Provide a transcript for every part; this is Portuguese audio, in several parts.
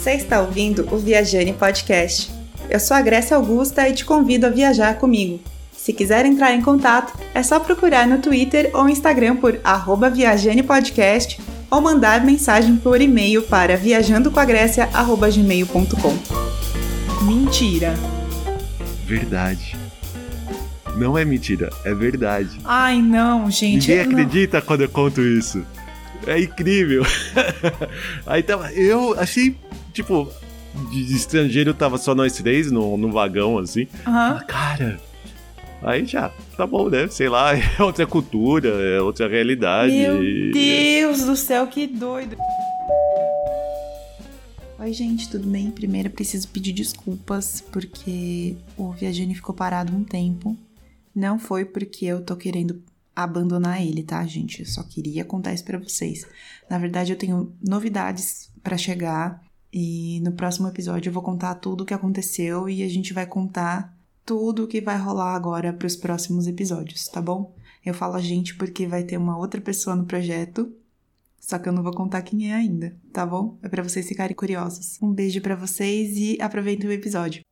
Você está ouvindo o Viajane Podcast. Eu sou a Grécia Augusta e te convido a viajar comigo. Se quiser entrar em contato, é só procurar no Twitter ou Instagram por @viajanepodcast ou mandar mensagem por e-mail para viajandocoagrécia@gmail.com. Mentira. Verdade. Não é mentira, é verdade. Ai, não, gente. Ninguém não. acredita quando eu conto isso. É incrível. Aí tava. Eu achei, tipo, de estrangeiro tava só nós três no, no vagão, assim. Aham. Cara. Aí já, tá bom, né? Sei lá, é outra cultura, é outra realidade. Meu e- Deus do céu, que doido. Oi, gente, tudo bem? Primeiro eu preciso pedir desculpas porque o Viajane ficou parado um tempo. Não foi porque eu tô querendo abandonar ele, tá, gente? Eu só queria contar isso pra vocês. Na verdade, eu tenho novidades pra chegar e no próximo episódio eu vou contar tudo o que aconteceu e a gente vai contar tudo o que vai rolar agora pros próximos episódios, tá bom? Eu falo a gente porque vai ter uma outra pessoa no projeto, só que eu não vou contar quem é ainda, tá bom? É pra vocês ficarem curiosos. Um beijo pra vocês e aproveitem o episódio.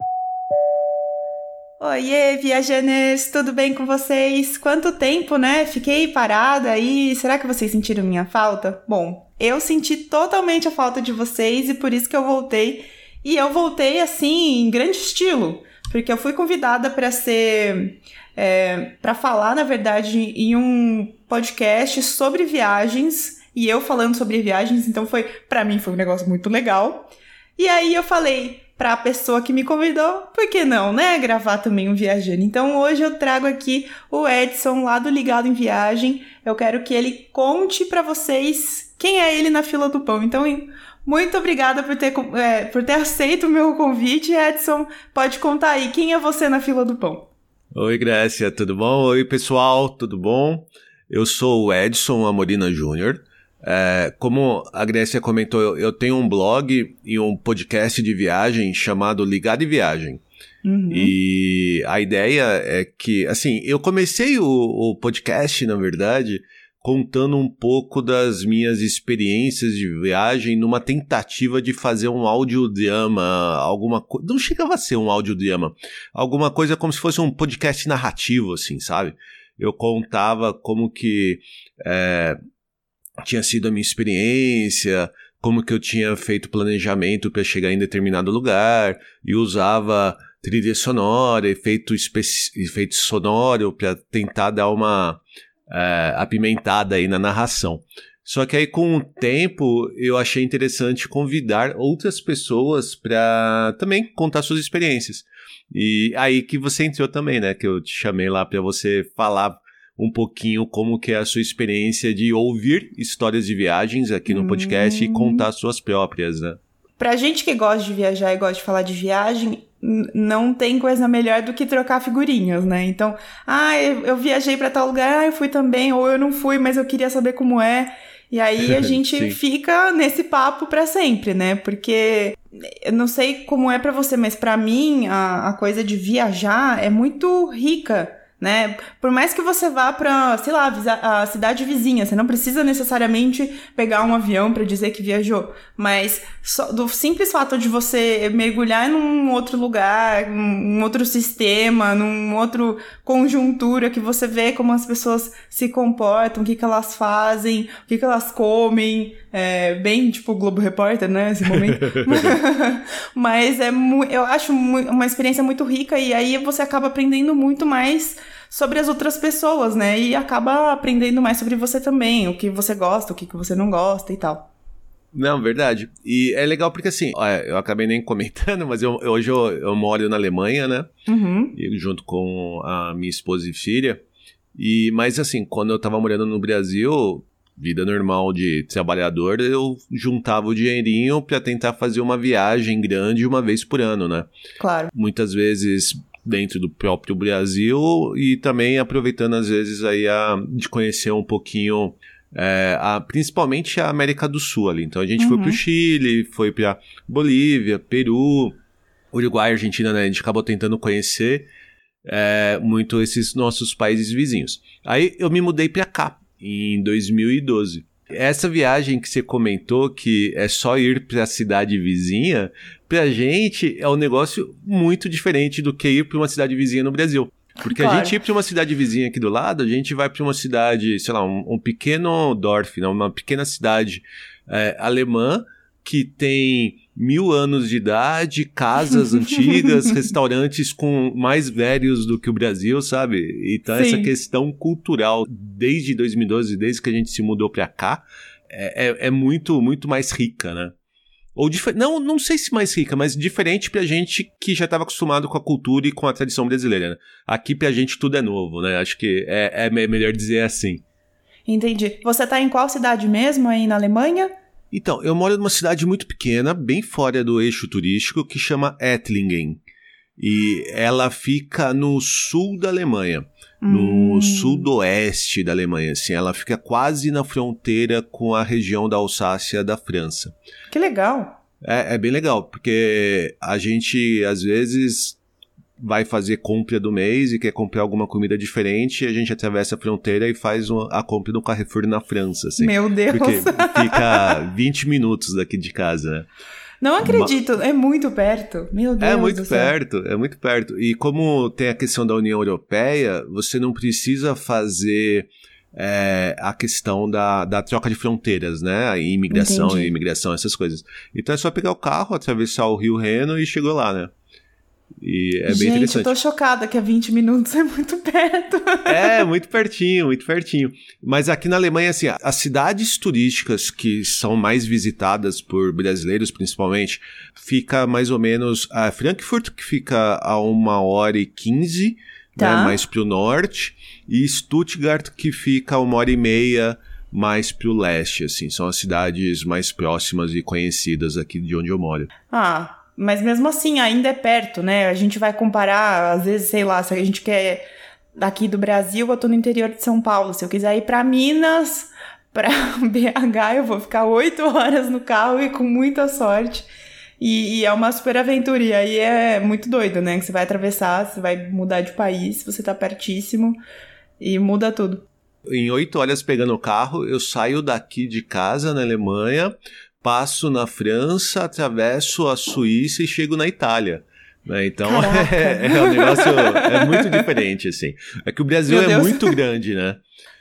Oiê, viajantes, tudo bem com vocês? Quanto tempo, né? Fiquei parada aí. Será que vocês sentiram minha falta? Bom, eu senti totalmente a falta de vocês e por isso que eu voltei. E eu voltei assim, em grande estilo, porque eu fui convidada para ser é, para falar, na verdade, em um podcast sobre viagens e eu falando sobre viagens, então foi para mim foi um negócio muito legal. E aí eu falei para a pessoa que me convidou, por que não, né, gravar também um viajante. Então hoje eu trago aqui o Edson lá do Ligado em Viagem. Eu quero que ele conte para vocês quem é ele na fila do pão. Então muito obrigada por ter, é, por ter aceito o meu convite, Edson. Pode contar aí, quem é você na fila do pão? Oi, Grécia, tudo bom? Oi, pessoal, tudo bom? Eu sou o Edson Amorina Júnior. É, como a Grécia comentou, eu, eu tenho um blog e um podcast de viagem chamado Ligado em Viagem. Uhum. E a ideia é que, assim, eu comecei o, o podcast, na verdade, contando um pouco das minhas experiências de viagem numa tentativa de fazer um audiodrama, alguma coisa. Não chegava a ser um audiodrama, alguma coisa como se fosse um podcast narrativo, assim, sabe? Eu contava como que é, tinha sido a minha experiência, como que eu tinha feito planejamento para chegar em determinado lugar e usava trilha sonora, efeito, efeito sonoro para tentar dar uma é, apimentada aí na narração. Só que aí com o tempo eu achei interessante convidar outras pessoas para também contar suas experiências. E aí que você entrou também, né? Que eu te chamei lá para você falar um pouquinho como que é a sua experiência de ouvir histórias de viagens aqui no podcast Hum. e contar suas próprias, né? Pra gente que gosta de viajar e gosta de falar de viagem, não tem coisa melhor do que trocar figurinhas, né? Então, ah, eu, eu viajei pra tal lugar, ah, eu fui também, ou eu não fui, mas eu queria saber como é. E aí a gente fica nesse papo pra sempre, né? Porque eu não sei como é pra você, mas pra mim a, a coisa de viajar é muito rica. Né? Por mais que você vá pra, sei lá, a cidade vizinha, você não precisa necessariamente pegar um avião pra dizer que viajou, mas só do simples fato de você mergulhar num outro lugar, num outro sistema, num outro conjuntura que você vê como as pessoas se comportam, o que, que elas fazem, o que, que elas comem, é, bem tipo Globo Repórter, né, esse momento. Mas é eu acho uma experiência muito rica e aí você acaba aprendendo muito mais sobre as outras pessoas, né? E acaba aprendendo mais sobre você também, o que você gosta, o que você não gosta e tal. Não, verdade. E é legal porque assim, eu acabei nem comentando, mas eu, hoje eu, eu moro na Alemanha, né? Uhum. E junto com a minha esposa e filha. E, mas assim, quando eu tava morando no Brasil, vida normal de trabalhador, eu juntava o dinheirinho pra tentar fazer uma viagem grande uma vez por ano, né? Claro. Muitas vezes dentro do próprio Brasil e também aproveitando às vezes aí a, de conhecer um pouquinho é, a- principalmente a América do Sul ali. Então a gente foi Uhum. pro Chile, foi pra Bolívia, Peru, Uruguai, Argentina, né? A gente acabou tentando conhecer é, muito esses nossos países vizinhos. Aí eu me mudei pra cá em 2012. Essa viagem que você comentou, que é só ir para a cidade vizinha, pra gente é um negócio muito diferente do que ir para uma cidade vizinha no Brasil. Porque claro. a gente ir para uma cidade vizinha aqui do lado, a gente vai para uma cidade, sei lá, um, um pequeno Dorf, né? uma pequena cidade é, alemã que tem mil anos de idade, casas antigas, restaurantes com mais velhos do que o Brasil, sabe? Então Sim. essa questão cultural desde 2012, desde que a gente se mudou para cá, é, é, é, muito muito mais rica, né? Ou não, não sei se mais rica, mas diferente pra gente que já estava acostumado com a cultura e com a tradição brasileira. Né? Aqui pra gente tudo é novo, né? Acho que é, é melhor dizer assim. Entendi. Você tá em qual cidade mesmo aí na Alemanha? Então, eu moro numa cidade muito pequena, bem fora do eixo turístico, que chama Ettlingen. E ela fica no sul da Alemanha, hum. no sudoeste da Alemanha, assim, ela fica quase na fronteira com a região da Alsácia da França. Que legal. É, é bem legal, porque a gente às vezes vai fazer compra do mês e quer comprar alguma comida diferente, a gente atravessa a fronteira e faz uma, a compra no Carrefour na França, assim. Meu Deus! Porque fica 20 minutos daqui de casa, né? Não acredito, é muito perto. Meu Deus. É muito perto, é muito perto. E como tem a questão da União Europeia, você não precisa fazer é, a questão da, da troca de fronteiras, né? A imigração, Entendi. imigração, essas coisas. Então é só pegar o carro, atravessar o Rio Reno e chegou lá, né? E é Gente, bem interessante. eu tô chocada que é 20 minutos é muito perto. É, muito pertinho, muito pertinho. Mas aqui na Alemanha, assim, as cidades turísticas que são mais visitadas por brasileiros, principalmente, fica mais ou menos a Frankfurt, que fica a uma hora e quinze, né, tá. né, mais pro norte, e Stuttgart, que fica a uma hora e meia mais pro leste, assim. São as cidades mais próximas e conhecidas aqui de onde eu moro. Ah, mas mesmo assim, ainda é perto, né? A gente vai comparar, às vezes, sei lá, se a gente quer daqui do Brasil, eu tô no interior de São Paulo. Se eu quiser ir para Minas, para BH, eu vou ficar oito horas no carro e com muita sorte. E, e, é uma super aventura. E aí é muito doido, né? Que você vai atravessar, você vai mudar de país, você tá pertíssimo e muda tudo. Em oito horas pegando o carro, eu saio daqui de casa na Alemanha, passo na França, atravesso a Suíça e chego na Itália. Né? Então é, é, um negócio é muito diferente, assim. É que o Brasil é muito grande, né?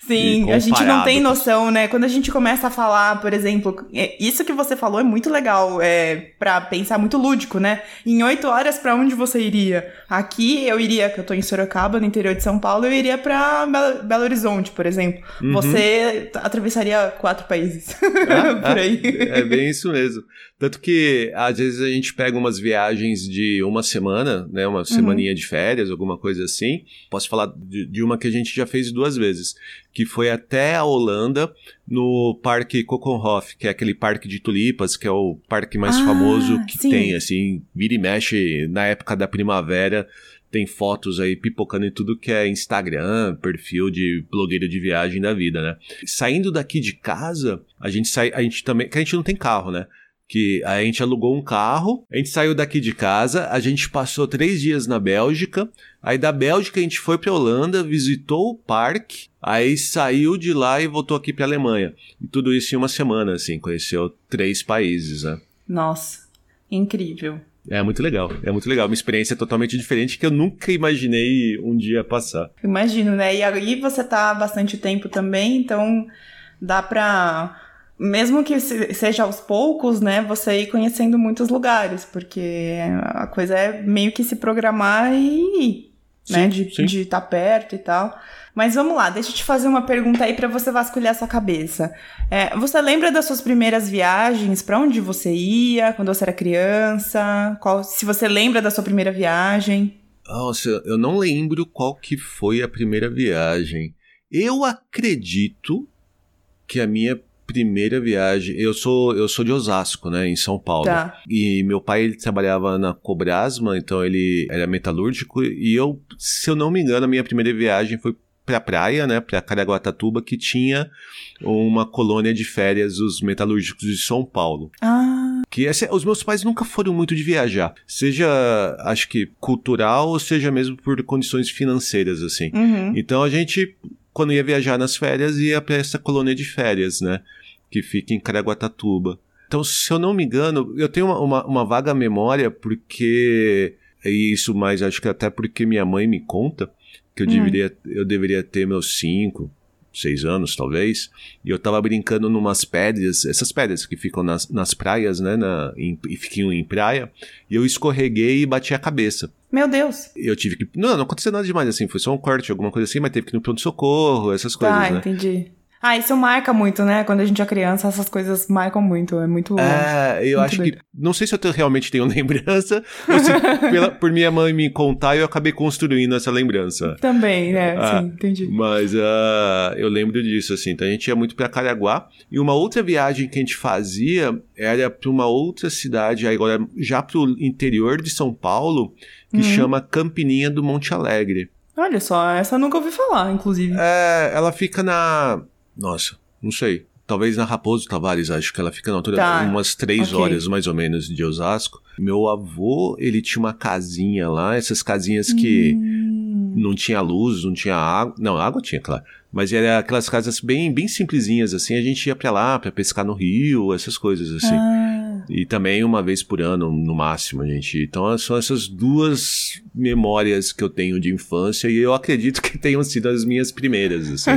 Sim, a gente não tem noção, né? Quando a gente começa a falar, por exemplo, é, isso que você falou é muito legal, é para pensar muito lúdico, né? Em oito horas, para onde você iria? Aqui eu iria, que eu tô em Sorocaba, no interior de São Paulo, eu iria para Belo Horizonte, por exemplo. Uhum. Você atravessaria quatro países ah, por aí. Ah, é bem isso mesmo. Tanto que às vezes a gente pega umas viagens de uma semana, né? Uma uhum. semaninha de férias, alguma coisa assim. Posso falar de, de uma que a gente já fez duas vezes que foi até a Holanda, no Parque Kokenhof, que é aquele parque de tulipas, que é o parque mais ah, famoso que sim. tem, assim, vira e mexe na época da primavera, tem fotos aí pipocando em tudo que é Instagram, perfil de blogueiro de viagem da vida, né? Saindo daqui de casa, a gente sai, a gente também, que a gente não tem carro, né? Que a gente alugou um carro, a gente saiu daqui de casa, a gente passou três dias na Bélgica, aí da Bélgica a gente foi para Holanda, visitou o parque, aí saiu de lá e voltou aqui para Alemanha. E tudo isso em uma semana, assim, conheceu três países, né? Nossa, incrível. É muito legal, é muito legal. Uma experiência totalmente diferente que eu nunca imaginei um dia passar. Imagino, né? E aí você tá há bastante tempo também, então dá pra mesmo que seja aos poucos, né, você ir conhecendo muitos lugares, porque a coisa é meio que se programar e ir, né, de estar tá perto e tal. Mas vamos lá, deixa eu te fazer uma pergunta aí para você vasculhar sua cabeça. É, você lembra das suas primeiras viagens? Para onde você ia quando você era criança? Qual, se você lembra da sua primeira viagem? Nossa, eu não lembro qual que foi a primeira viagem. Eu acredito que a minha primeira viagem. Eu sou eu sou de Osasco, né, em São Paulo. Tá. E meu pai ele trabalhava na Cobrasma, então ele era metalúrgico e eu, se eu não me engano, a minha primeira viagem foi para praia, né, para Caraguatatuba, que tinha uma colônia de férias dos metalúrgicos de São Paulo. Ah. Que essa, os meus pais nunca foram muito de viajar, seja acho que cultural, ou seja mesmo por condições financeiras assim. Uhum. Então a gente quando ia viajar nas férias ia para essa colônia de férias, né? que fica em Caraguatatuba. Então, se eu não me engano, eu tenho uma, uma, uma vaga memória porque. E isso, mas acho que até porque minha mãe me conta que eu, hum. deveria, eu deveria ter meus cinco, seis anos, talvez, e eu tava brincando numas pedras, essas pedras que ficam nas, nas praias, né, na, em, e ficam em praia, e eu escorreguei e bati a cabeça. Meu Deus. Eu tive que. Não, não aconteceu nada demais assim, foi só um corte, alguma coisa assim, mas teve que ir no pronto-socorro, essas coisas. Ah, né? entendi. Ah, isso marca muito, né? Quando a gente é criança, essas coisas marcam muito. É muito. É, eu muito acho doido. que. Não sei se eu realmente tenho lembrança, pela, por minha mãe me contar, eu acabei construindo essa lembrança. Também, né? Ah, Sim, entendi. Mas uh, eu lembro disso, assim. Então a gente ia muito pra Caraguá. E uma outra viagem que a gente fazia era pra uma outra cidade, agora já pro interior de São Paulo, que uhum. chama Campininha do Monte Alegre. Olha só, essa eu nunca ouvi falar, inclusive. É, ela fica na nossa, não sei. Talvez na Raposo Tavares, acho que ela fica na altura tá. umas três okay. horas mais ou menos de Osasco. Meu avô, ele tinha uma casinha lá, essas casinhas que hum. não tinha luz, não tinha água. Não, água tinha, claro. Mas era aquelas casas bem, bem simplesinhas, assim. A gente ia pra lá pra pescar no rio, essas coisas, assim. Ah. E também uma vez por ano, no máximo, gente. Então são essas duas memórias que eu tenho de infância e eu acredito que tenham sido as minhas primeiras, assim.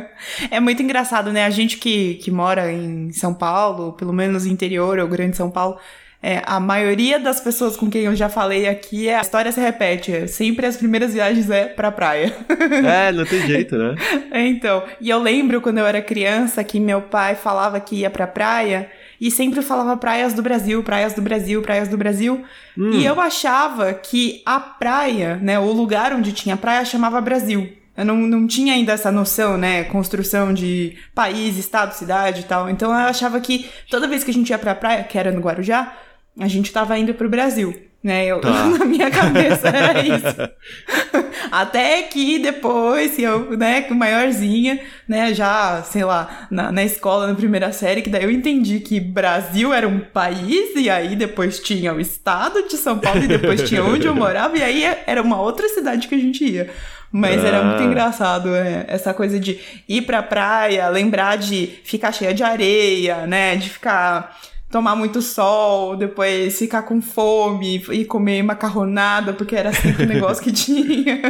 é muito engraçado, né? A gente que, que mora em São Paulo, pelo menos interior ou Grande São Paulo, é, a maioria das pessoas com quem eu já falei aqui, é, a história se repete. É, sempre as primeiras viagens é pra praia. É, não tem jeito, né? então, e eu lembro quando eu era criança que meu pai falava que ia pra praia e sempre falava praias do Brasil, praias do Brasil, praias do Brasil. Hum. E eu achava que a praia, né, o lugar onde tinha praia chamava Brasil. Eu não, não tinha ainda essa noção, né? Construção de país, estado, cidade e tal. Então eu achava que toda vez que a gente ia pra praia, que era no Guarujá, a gente tava indo pro Brasil, né? Eu, tá. Na minha cabeça era isso. Até que depois, eu, né, maiorzinha, né, já, sei lá, na, na escola, na primeira série, que daí eu entendi que Brasil era um país, e aí depois tinha o estado de São Paulo, e depois tinha onde eu morava, e aí era uma outra cidade que a gente ia. Mas ah. era muito ah. engraçado é, essa coisa de ir pra praia, lembrar de ficar cheia de areia, né? De ficar tomar muito sol, depois ficar com fome e comer macarronada, porque era sempre o negócio que tinha.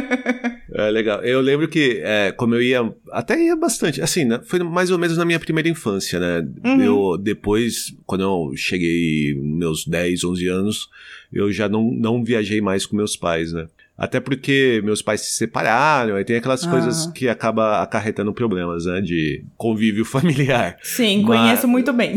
É legal. Eu lembro que, é, como eu ia, até ia bastante, assim, né, foi mais ou menos na minha primeira infância, né? Uhum. Eu, depois, quando eu cheguei meus 10, 11 anos, eu já não, não viajei mais com meus pais, né? Até porque meus pais se separaram, aí tem aquelas ah. coisas que acaba acarretando problemas, né? De convívio familiar. Sim, Mas... conheço muito bem.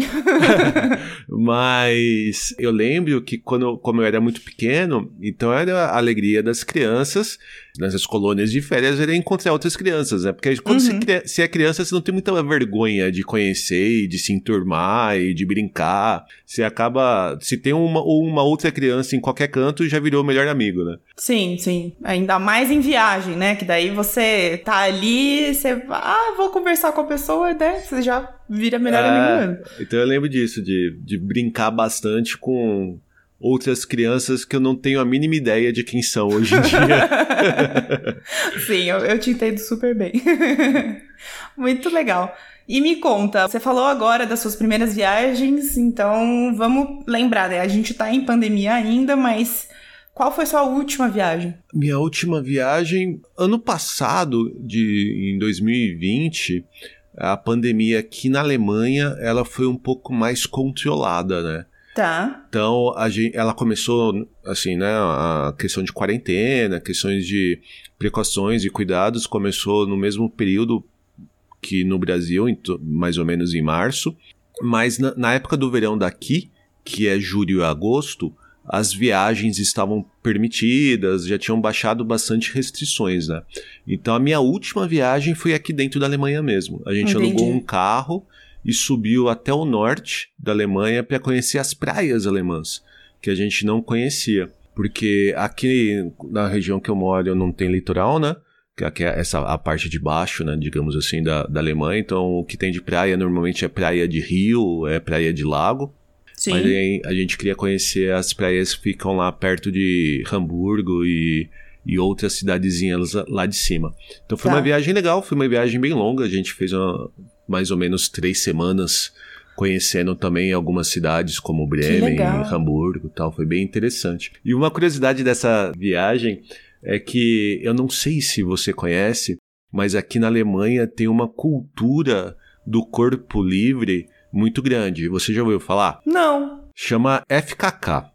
Mas eu lembro que quando como eu era muito pequeno, então era a alegria das crianças nessas colônias de férias era encontrar outras crianças, né? Porque quando uhum. você, você é criança, você não tem muita vergonha de conhecer e de se enturmar e de brincar. Você acaba. Se tem uma, uma outra criança em qualquer canto, já virou o melhor amigo, né? Sim, sim. Ainda mais em viagem, né? Que daí você tá ali, você. Ah, vou conversar com a pessoa, né? Você já vira melhor é, amigo mesmo. Então eu lembro disso, de, de brincar bastante com outras crianças que eu não tenho a mínima ideia de quem são hoje em dia. Sim, eu, eu te entendo super bem. Muito legal. E me conta, você falou agora das suas primeiras viagens, então vamos lembrar, né? A gente tá em pandemia ainda, mas qual foi sua última viagem? Minha última viagem, ano passado, de em 2020, a pandemia aqui na Alemanha, ela foi um pouco mais controlada, né? Tá. Então, a gente, ela começou, assim, né, a questão de quarentena, questões de precauções e cuidados, começou no mesmo período que no Brasil, mais ou menos em março. Mas na, na época do verão daqui, que é julho e agosto, as viagens estavam permitidas, já tinham baixado bastante restrições, né? Então a minha última viagem foi aqui dentro da Alemanha mesmo. A gente Entendi. alugou um carro e subiu até o norte da Alemanha para conhecer as praias alemãs, que a gente não conhecia. Porque aqui na região que eu moro não tem litoral, né? Que é essa a parte de baixo, né, digamos assim, da, da Alemanha. Então, o que tem de praia normalmente é praia de rio, é praia de lago. Sim. Mas aí a gente queria conhecer as praias que ficam lá perto de Hamburgo e, e outras cidadezinhas lá de cima. Então foi tá. uma viagem legal, foi uma viagem bem longa. A gente fez uma, mais ou menos três semanas conhecendo também algumas cidades como Bremen, Hamburgo tal. Foi bem interessante. E uma curiosidade dessa viagem é que eu não sei se você conhece, mas aqui na Alemanha tem uma cultura do corpo livre muito grande. Você já ouviu falar? Não. Chama FKK.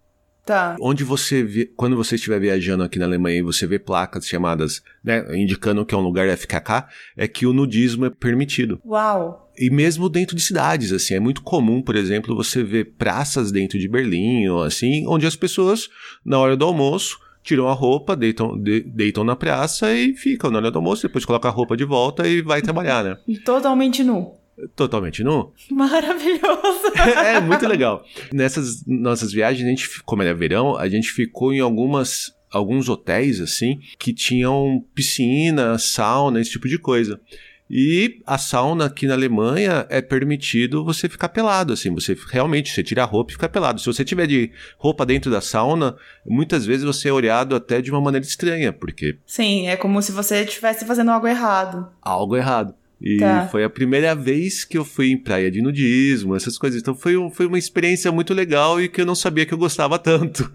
Tá. Onde você vê, quando você estiver viajando aqui na Alemanha e você vê placas chamadas, né, indicando que é um lugar FKK, é que o nudismo é permitido. Uau. E mesmo dentro de cidades, assim, é muito comum, por exemplo, você ver praças dentro de Berlim ou assim, onde as pessoas, na hora do almoço, tiram a roupa, deitam, de, deitam na praça e ficam na hora do almoço, depois colocam a roupa de volta e vai trabalhar, né? Totalmente nu totalmente nu. Maravilhoso! é, muito legal. Nessas nossas viagens, a gente, como era verão, a gente ficou em algumas alguns hotéis assim que tinham piscina, sauna, esse tipo de coisa. E a sauna aqui na Alemanha é permitido você ficar pelado, assim, você realmente você tira a roupa e fica pelado. Se você tiver de roupa dentro da sauna, muitas vezes você é olhado até de uma maneira estranha, porque Sim, é como se você estivesse fazendo algo errado. Algo errado. E tá. foi a primeira vez que eu fui em praia de nudismo, essas coisas. Então foi, um, foi uma experiência muito legal e que eu não sabia que eu gostava tanto.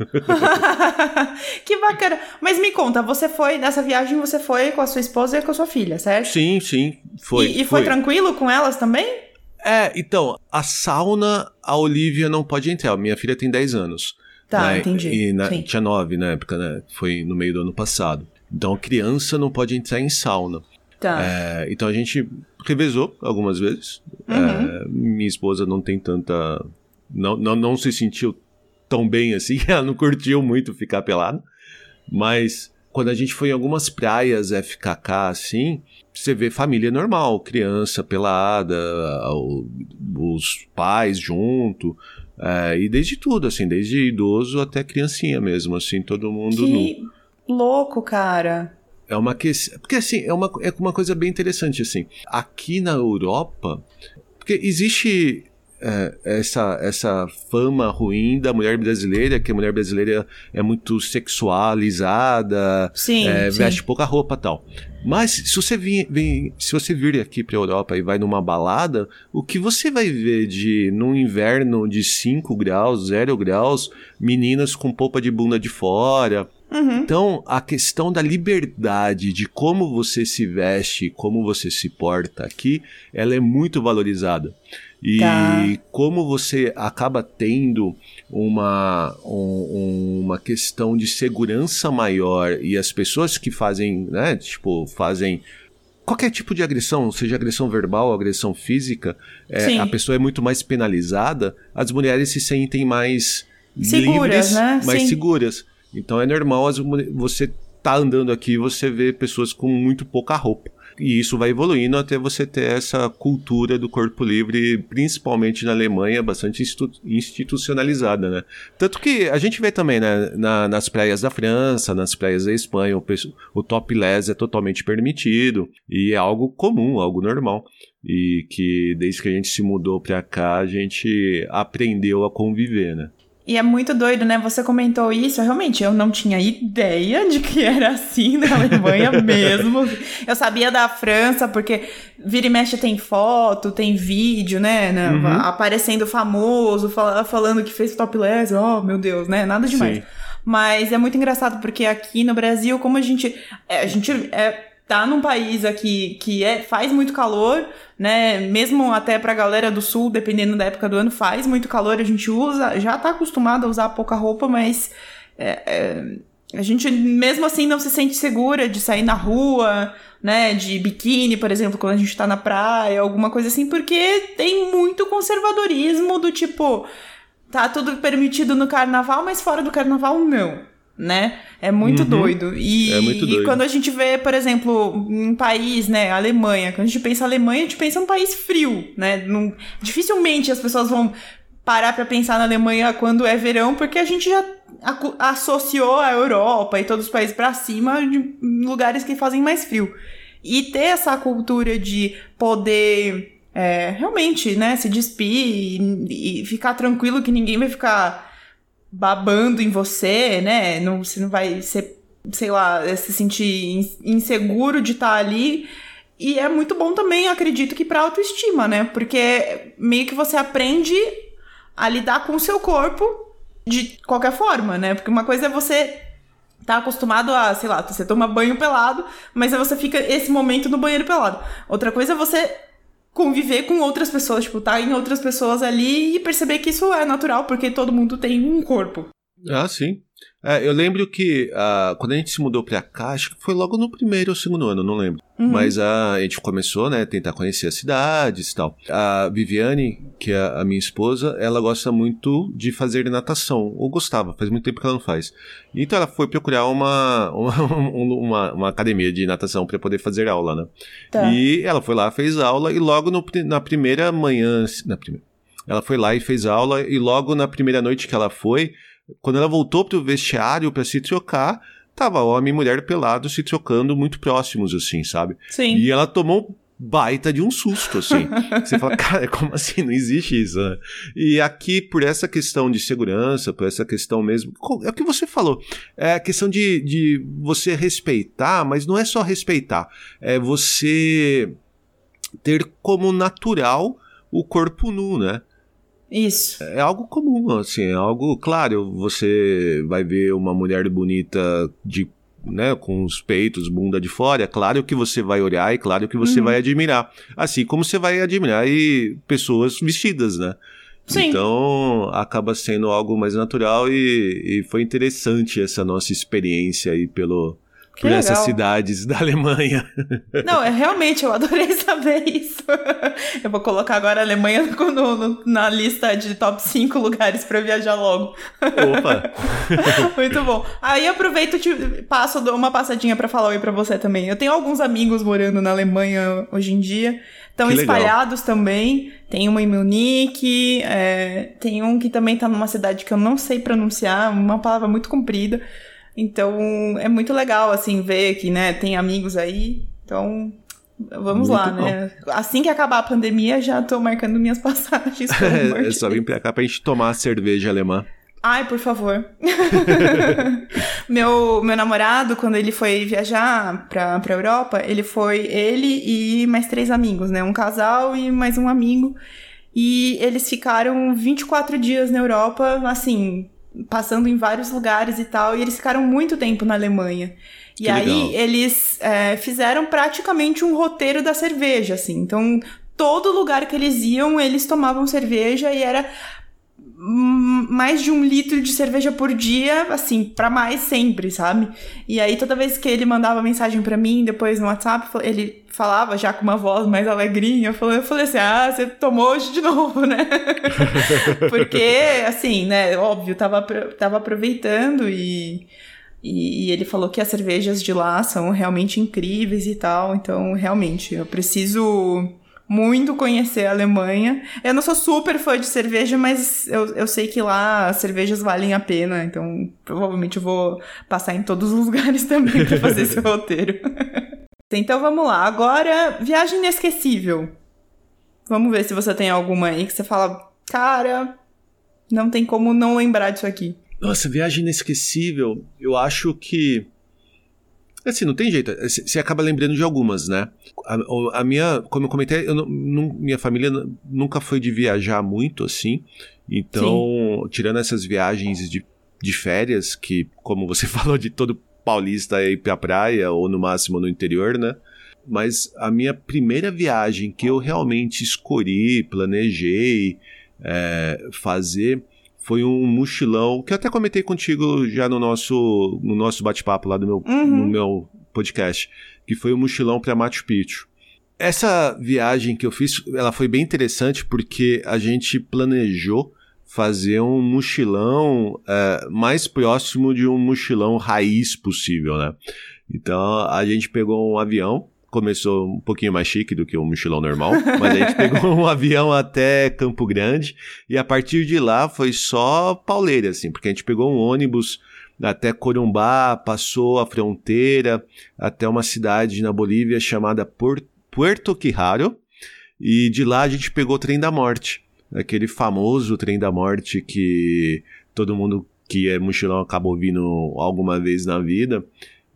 que bacana. Mas me conta, você foi, nessa viagem você foi com a sua esposa e com a sua filha, certo? Sim, sim, foi. E, e foi, foi tranquilo com elas também? É, então, a sauna, a Olivia não pode entrar. Minha filha tem 10 anos. Tá, né? entendi. E na, tinha 9 na época, né? Foi no meio do ano passado. Então, criança não pode entrar em sauna. Tá. É, então a gente revezou algumas vezes. Uhum. É, minha esposa não tem tanta. Não, não, não se sentiu tão bem assim, ela não curtiu muito ficar pelada. Mas quando a gente foi em algumas praias FKK assim, você vê família normal, criança pelada, os pais junto. É, e desde tudo, assim, desde idoso até criancinha mesmo, assim, todo mundo que nu. Louco, cara. É uma questão. Porque assim, é uma, é uma coisa bem interessante, assim. Aqui na Europa, porque existe é, essa, essa fama ruim da mulher brasileira, que a mulher brasileira é muito sexualizada, sim, é, sim. veste pouca roupa tal. Mas se você vir, vir, se você vir aqui para a Europa e vai numa balada, o que você vai ver de num inverno de 5 graus, 0 graus, meninas com polpa de bunda de fora, Uhum. Então, a questão da liberdade de como você se veste, como você se porta aqui, ela é muito valorizada. E tá. como você acaba tendo uma, um, uma questão de segurança maior e as pessoas que fazem, né, tipo, fazem qualquer tipo de agressão, seja agressão verbal ou agressão física, é, a pessoa é muito mais penalizada, as mulheres se sentem mais seguras, livres, né? mais Sim. seguras. Então é normal você tá andando aqui e você vê pessoas com muito pouca roupa. E isso vai evoluindo até você ter essa cultura do corpo livre, principalmente na Alemanha, bastante institucionalizada, né? Tanto que a gente vê também né, na, nas praias da França, nas praias da Espanha, o, o topless é totalmente permitido e é algo comum, algo normal. E que desde que a gente se mudou pra cá, a gente aprendeu a conviver, né? E é muito doido, né? Você comentou isso, realmente eu não tinha ideia de que era assim na Alemanha mesmo. Eu sabia da França, porque vira e mexe tem foto, tem vídeo, né? né? Uhum. Aparecendo famoso, falando que fez topless, oh meu Deus, né? Nada demais. Sim. Mas é muito engraçado, porque aqui no Brasil, como a gente. É, a gente é tá num país aqui que é, faz muito calor, né? Mesmo até pra galera do sul, dependendo da época do ano, faz muito calor, a gente usa, já tá acostumado a usar pouca roupa, mas é, é, a gente mesmo assim não se sente segura de sair na rua, né? De biquíni, por exemplo, quando a gente tá na praia, alguma coisa assim, porque tem muito conservadorismo do tipo, tá tudo permitido no carnaval, mas fora do carnaval não né? É muito uhum. doido. E, é muito doido. e quando a gente vê, por exemplo, um país, né, Alemanha, quando a gente pensa Alemanha, a gente pensa num país frio, né? Dificilmente as pessoas vão parar para pensar na Alemanha quando é verão, porque a gente já associou a Europa e todos os países para cima de lugares que fazem mais frio. E ter essa cultura de poder é, realmente, né, se despir e, e ficar tranquilo que ninguém vai ficar babando em você, né? Não, você não vai ser, sei lá, se sentir inseguro de estar tá ali. e é muito bom também, acredito que pra autoestima, né? Porque meio que você aprende a lidar com o seu corpo de qualquer forma, né? Porque uma coisa é você tá acostumado a, sei lá, você toma banho pelado, mas aí você fica esse momento no banheiro pelado. Outra coisa é você conviver com outras pessoas, tipo, tá em outras pessoas ali e perceber que isso é natural, porque todo mundo tem um corpo. Ah, sim. É, eu lembro que uh, quando a gente se mudou pra cá, acho que foi logo no primeiro ou segundo ano, não lembro. Uhum. Mas uh, a gente começou, né, tentar conhecer as cidades e tal. A Viviane, que é a minha esposa, ela gosta muito de fazer natação, ou gostava, faz muito tempo que ela não faz. Então ela foi procurar uma, uma, uma, uma academia de natação para poder fazer aula, né? Tá. E ela foi lá, fez aula, e logo no, na primeira manhã, na primeira, ela foi lá e fez aula, e logo na primeira noite que ela foi, quando ela voltou pro vestiário para se trocar, tava homem e mulher pelados se trocando muito próximos, assim, sabe? Sim. E ela tomou baita de um susto, assim. Você fala, cara, como assim? Não existe isso, né? E aqui, por essa questão de segurança, por essa questão mesmo, é o que você falou, é a questão de, de você respeitar, mas não é só respeitar, é você ter como natural o corpo nu, né? Isso. É algo comum, assim, é algo, claro, você vai ver uma mulher bonita de né, com os peitos, bunda de fora, é claro que você vai olhar e claro que você uhum. vai admirar. Assim como você vai admirar e pessoas vestidas, né? Sim. Então acaba sendo algo mais natural e, e foi interessante essa nossa experiência aí pelo, que por legal. essas cidades da Alemanha. Não, é realmente, eu adorei saber isso. Eu vou colocar agora a Alemanha no, no, na lista de top 5 lugares para viajar logo. Opa! Muito bom. Aí aproveito e passo uma passadinha para falar oi para você também. Eu tenho alguns amigos morando na Alemanha hoje em dia. Estão espalhados também. Tem uma em Munique, é, tem um que também tá numa cidade que eu não sei pronunciar, uma palavra muito comprida. Então, é muito legal, assim, ver que, né, tem amigos aí. Então, vamos muito lá, bom. né? Assim que acabar a pandemia, já tô marcando minhas passagens. é, só vir pra cá pra gente tomar a cerveja alemã. Ai, por favor. meu, meu namorado, quando ele foi viajar pra, pra Europa, ele foi ele e mais três amigos, né? Um casal e mais um amigo. E eles ficaram 24 dias na Europa, assim, passando em vários lugares e tal, e eles ficaram muito tempo na Alemanha. E que aí legal. eles é, fizeram praticamente um roteiro da cerveja, assim. Então, todo lugar que eles iam, eles tomavam cerveja e era mais de um litro de cerveja por dia, assim, para mais sempre, sabe? E aí toda vez que ele mandava mensagem para mim, depois no WhatsApp, ele falava já com uma voz mais alegrinha, eu falei, eu falei assim, ah, você tomou hoje de novo, né? Porque, assim, né, óbvio, tava, tava aproveitando e, e, e ele falou que as cervejas de lá são realmente incríveis e tal, então, realmente, eu preciso muito conhecer a Alemanha. Eu não sou super fã de cerveja, mas eu, eu sei que lá as cervejas valem a pena, então provavelmente eu vou passar em todos os lugares também para fazer esse roteiro. então vamos lá. Agora, viagem inesquecível. Vamos ver se você tem alguma aí que você fala, cara, não tem como não lembrar disso aqui. Nossa, viagem inesquecível. Eu acho que Assim, não tem jeito. Você acaba lembrando de algumas, né? A, a minha, como eu comentei, eu não, não, minha família nunca foi de viajar muito, assim. Então, Sim. tirando essas viagens de, de férias, que, como você falou, de todo paulista ir pra praia, ou no máximo no interior, né? Mas a minha primeira viagem que eu realmente escolhi, planejei é, fazer foi um mochilão que eu até comentei contigo já no nosso, no nosso bate-papo lá do meu, uhum. no meu podcast, que foi o um mochilão para Machu Picchu. Essa viagem que eu fiz, ela foi bem interessante porque a gente planejou fazer um mochilão é, mais próximo de um mochilão raiz possível, né? Então a gente pegou um avião começou um pouquinho mais chique do que o mochilão normal, mas a gente pegou um avião até Campo Grande e a partir de lá foi só pauleira, assim, porque a gente pegou um ônibus até Corumbá, passou a fronteira até uma cidade na Bolívia chamada Puerto Quijaro e de lá a gente pegou o trem da morte, aquele famoso trem da morte que todo mundo que é mochilão acabou vindo alguma vez na vida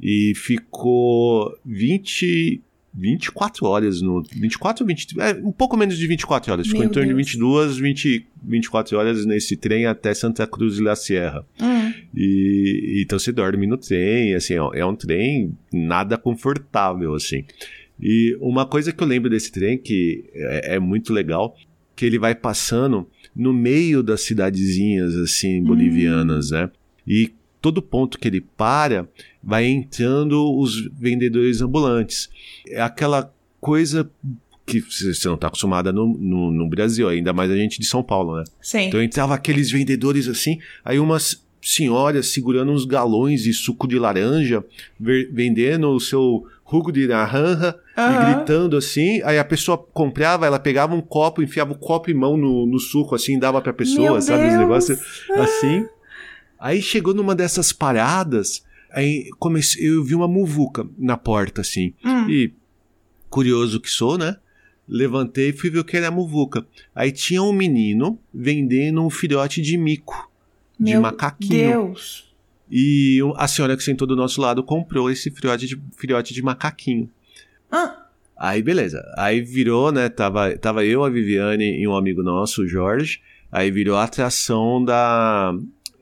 e ficou 20 24 horas no. 24 ou 20. É, um pouco menos de 24 horas. Ficou em torno Deus. de 22, 20, 24 horas nesse trem até Santa Cruz de la Sierra. Hum. E, então você dorme no trem, assim, é um trem nada confortável, assim. E uma coisa que eu lembro desse trem que é, é muito legal, que ele vai passando no meio das cidadezinhas, assim, bolivianas, hum. né? E todo ponto que ele para, vai entrando os vendedores ambulantes. É aquela coisa que você não está acostumada no, no, no, Brasil, ainda mais a gente de São Paulo, né? Sim. Então entrava aqueles vendedores assim, aí umas senhoras segurando uns galões de suco de laranja, ver, vendendo o seu rugo de naranja uhum. e gritando assim. Aí a pessoa comprava, ela pegava um copo, enfiava o copo e mão no, no suco assim, dava pra pessoa, Meu sabe? Deus. Os negócios assim. Aí chegou numa dessas paradas, aí comecei, eu vi uma muvuca na porta, assim. Hum. E, curioso que sou, né? Levantei e fui ver o que era a muvuca. Aí tinha um menino vendendo um filhote de mico, Meu de macaquinho. Deus! E a senhora que sentou do nosso lado comprou esse filhote de, filhote de macaquinho. Ah. Aí, beleza. Aí virou, né? Tava, tava eu, a Viviane e um amigo nosso, o Jorge. Aí virou a atração da,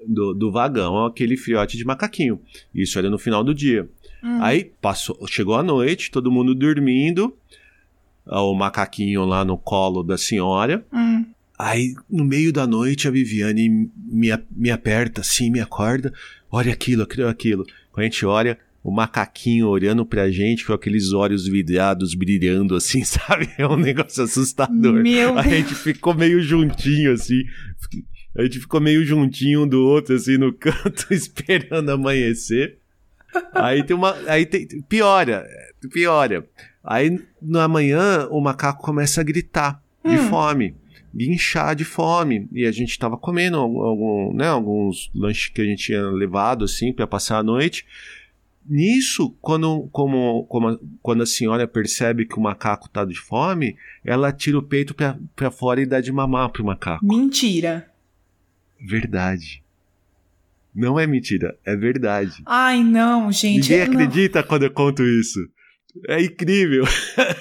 do, do vagão aquele filhote de macaquinho. Isso era no final do dia. Uhum. Aí passou, chegou a noite, todo mundo dormindo, o macaquinho lá no colo da senhora. Uhum. Aí, no meio da noite, a Viviane me, me aperta assim, me acorda. Olha aquilo, aquilo, aquilo. Quando a gente olha, o macaquinho olhando pra gente com aqueles olhos vidrados brilhando assim, sabe? É um negócio assustador. Meu a gente ficou meio juntinho assim. A gente ficou meio juntinho um do outro, assim, no canto, esperando amanhecer. Aí tem uma. Aí tem, piora, piora. Aí na manhã o macaco começa a gritar de hum. fome, inchar de fome. E a gente tava comendo algum, né, alguns lanches que a gente tinha levado, assim, para passar a noite. Nisso, quando, como, como, quando a senhora percebe que o macaco tá de fome, ela tira o peito para fora e dá de mamar pro macaco. Mentira verdade. Não é mentira, é verdade. Ai, não, gente. Ninguém acredita não. quando eu conto isso. É incrível.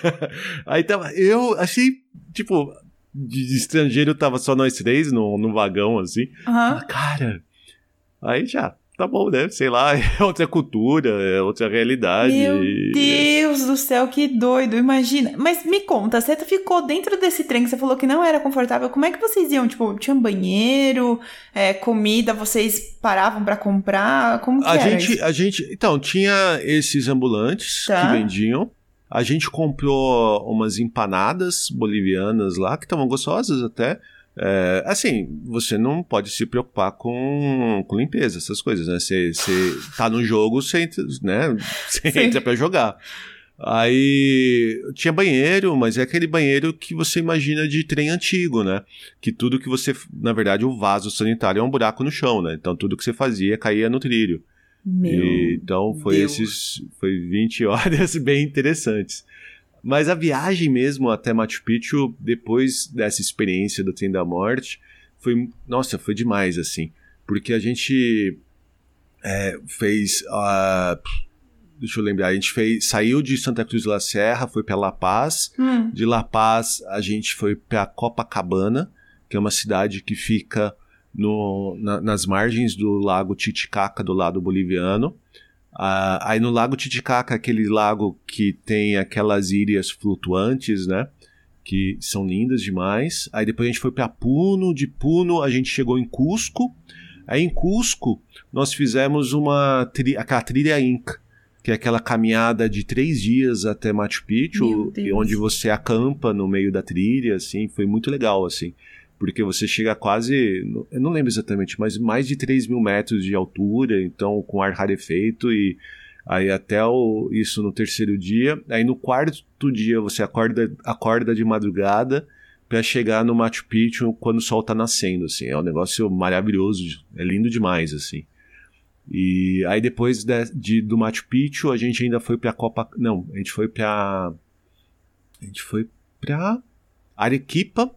Aí tava. Eu achei, tipo, de estrangeiro tava só nós três no, no vagão, assim. Uhum. Cara. Aí já tá bom, né? Sei lá, é outra cultura, é outra realidade. Meu Deus do céu, que doido, imagina. Mas me conta, você ficou dentro desse trem que você falou que não era confortável, como é que vocês iam? Tipo, tinha banheiro, é, comida, vocês paravam para comprar? Como que a era gente, isso? A gente, então, tinha esses ambulantes tá. que vendiam. A gente comprou umas empanadas bolivianas lá, que estavam gostosas até. É, assim, você não pode se preocupar com, com limpeza, essas coisas, né? Você, você tá no jogo, você entra, né? Você entra pra jogar. Aí tinha banheiro, mas é aquele banheiro que você imagina de trem antigo, né? Que tudo que você. Na verdade, o vaso sanitário é um buraco no chão, né? Então tudo que você fazia caía no trilho. Meu e, então foi Deus. esses. Foi 20 horas bem interessantes. Mas a viagem mesmo até Machu Picchu, depois dessa experiência do Trem da Morte, foi, nossa, foi demais, assim. Porque a gente é, fez, uh, deixa eu lembrar, a gente fez, saiu de Santa Cruz de la Serra, foi para La Paz. Hum. De La Paz, a gente foi para Copacabana, que é uma cidade que fica no, na, nas margens do lago Titicaca, do lado boliviano. Uh, aí no Lago Titicaca, aquele lago que tem aquelas ilhas flutuantes, né? Que são lindas demais. Aí depois a gente foi para Puno, de Puno a gente chegou em Cusco. Aí em Cusco nós fizemos uma tri aquela trilha Inca, que é aquela caminhada de três dias até Machu Picchu, onde você acampa no meio da trilha, assim, foi muito legal, assim porque você chega quase, eu não lembro exatamente, mas mais de 3 mil metros de altura, então com ar rarefeito e aí até o, isso no terceiro dia. Aí no quarto dia você acorda, acorda de madrugada para chegar no Machu Picchu quando o sol tá nascendo, assim, é um negócio maravilhoso, é lindo demais, assim. E aí depois de, de do Machu Picchu a gente ainda foi para Copa, não, a gente foi para a gente foi para Arequipa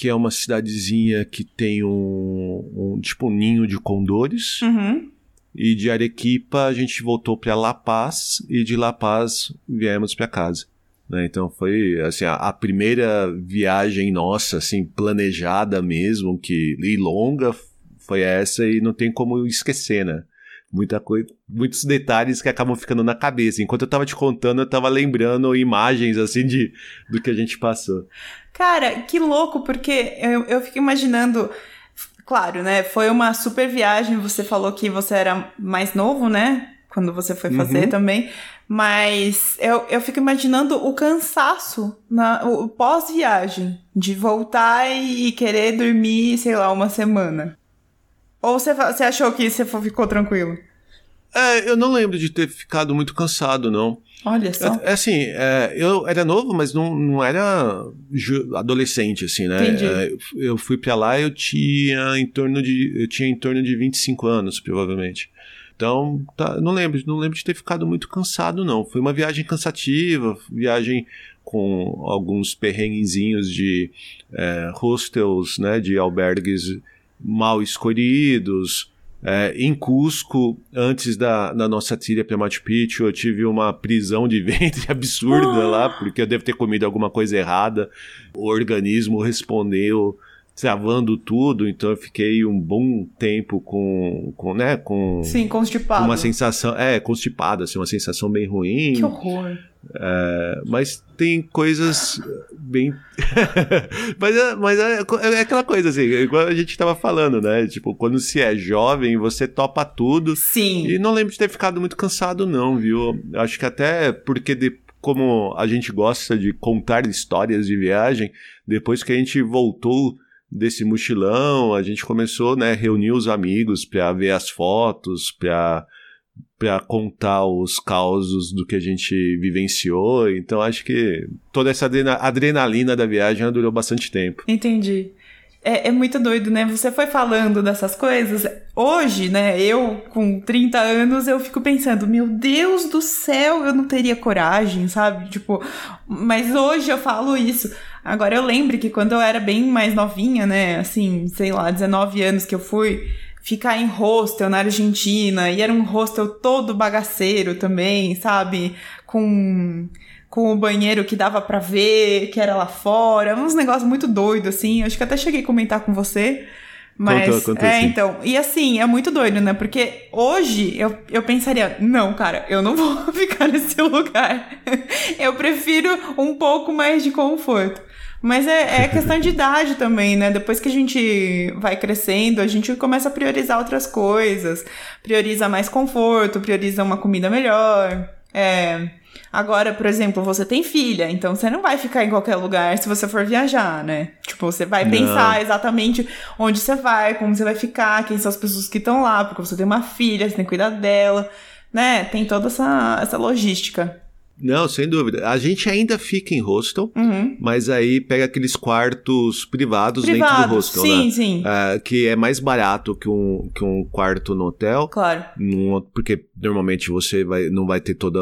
que é uma cidadezinha que tem um, um tipo um ninho de condores. Uhum. E de Arequipa a gente voltou para La Paz e de La Paz viemos para casa. Né? Então foi assim a, a, primeira viagem nossa, assim planejada mesmo, que e longa foi essa e não tem como esquecer, né? Muita coisa, muitos detalhes que acabam ficando na cabeça. Enquanto eu tava te contando, eu tava lembrando imagens assim de do que a gente passou. Cara, que louco, porque eu, eu fico imaginando Claro, né? Foi uma super viagem. Você falou que você era mais novo, né? Quando você foi fazer uhum. também. Mas eu, eu fico imaginando o cansaço, na, o pós-viagem, de voltar e querer dormir, sei lá, uma semana. Ou você, você achou que você ficou tranquilo? É, eu não lembro de ter ficado muito cansado, não. Olha só. É, é assim, é, eu era novo, mas não, não era adolescente, assim, né? Entendi. É, eu fui pra lá eu tinha em torno de. Eu tinha em torno de 25 anos, provavelmente. Então, tá, não lembro, não lembro de ter ficado muito cansado, não. Foi uma viagem cansativa, viagem com alguns perrenguezinhos de é, hostels, né? De albergues mal escolhidos. É, em Cusco, antes da, da nossa trilha para Machu Picchu, eu tive uma prisão de ventre absurda lá, porque eu devo ter comido alguma coisa errada. O organismo respondeu travando tudo, então eu fiquei um bom tempo com, com né, com... Sim, constipado. Uma sensação, é, constipado, assim, uma sensação bem ruim. Que horror. É, mas tem coisas bem. mas é, mas é, é, aquela coisa assim, igual a gente estava falando, né? Tipo, quando se é jovem, você topa tudo. Sim. E não lembro de ter ficado muito cansado, não, viu? Acho que até porque de, como a gente gosta de contar histórias de viagem, depois que a gente voltou desse mochilão, a gente começou, né, reunir os amigos para ver as fotos, para para contar os causos do que a gente vivenciou. Então acho que toda essa adrenalina da viagem durou bastante tempo. Entendi. É, é, muito doido, né? Você foi falando dessas coisas. Hoje, né, eu com 30 anos, eu fico pensando, meu Deus do céu, eu não teria coragem, sabe? Tipo, mas hoje eu falo isso. Agora eu lembro que quando eu era bem mais novinha, né, assim, sei lá, 19 anos que eu fui, ficar em hostel na Argentina, e era um hostel todo bagaceiro também, sabe? Com com o banheiro que dava para ver, que era lá fora, uns negócios muito doidos assim. Acho que até cheguei a comentar com você. Mas, conta, conta é, assim. então, e assim, é muito doido, né? Porque hoje eu, eu pensaria, não, cara, eu não vou ficar nesse lugar. eu prefiro um pouco mais de conforto. Mas é, é questão de idade também, né? Depois que a gente vai crescendo, a gente começa a priorizar outras coisas. Prioriza mais conforto, prioriza uma comida melhor. É. Agora, por exemplo, você tem filha, então você não vai ficar em qualquer lugar se você for viajar, né? Tipo, você vai não. pensar exatamente onde você vai, como você vai ficar, quem são as pessoas que estão lá, porque você tem uma filha, você tem que cuidar dela, né? Tem toda essa, essa logística. Não, sem dúvida. A gente ainda fica em hostel, uhum. mas aí pega aqueles quartos privados Privado, dentro do hostel, sim, né? Sim, é, que é mais barato que um, que um quarto no hotel. Claro. Num, porque normalmente você vai, não vai ter todo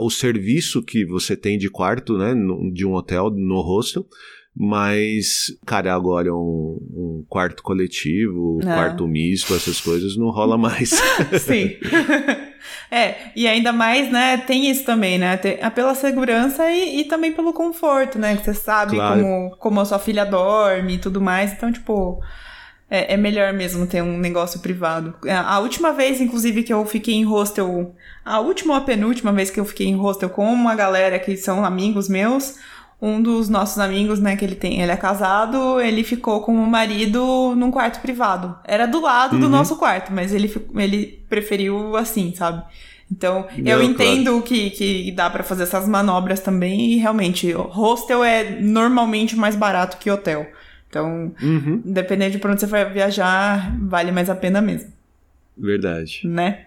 o serviço que você tem de quarto, né? De um hotel no hostel. Mas, cara, agora um, um quarto coletivo, um quarto misto, essas coisas não rola mais. Sim. É, e ainda mais, né, tem isso também, né? Tem, é pela segurança e, e, também pelo conforto, né? Que você sabe claro. como, como a sua filha dorme e tudo mais. Então, tipo, é, é, melhor mesmo ter um negócio privado. É, a última vez, inclusive, que eu fiquei em hostel, a última ou a penúltima vez que eu fiquei em hostel com uma galera que são amigos meus, um dos nossos amigos, né, que ele tem, ele é casado, ele ficou com o marido num quarto privado. Era do lado uhum. do nosso quarto, mas ele, ele preferiu assim, sabe? Então, Não, eu entendo claro. que, que dá para fazer essas manobras também e realmente, hostel é normalmente mais barato que hotel. Então, uhum. dependendo de pra onde você vai viajar, vale mais a pena mesmo. Verdade. Né?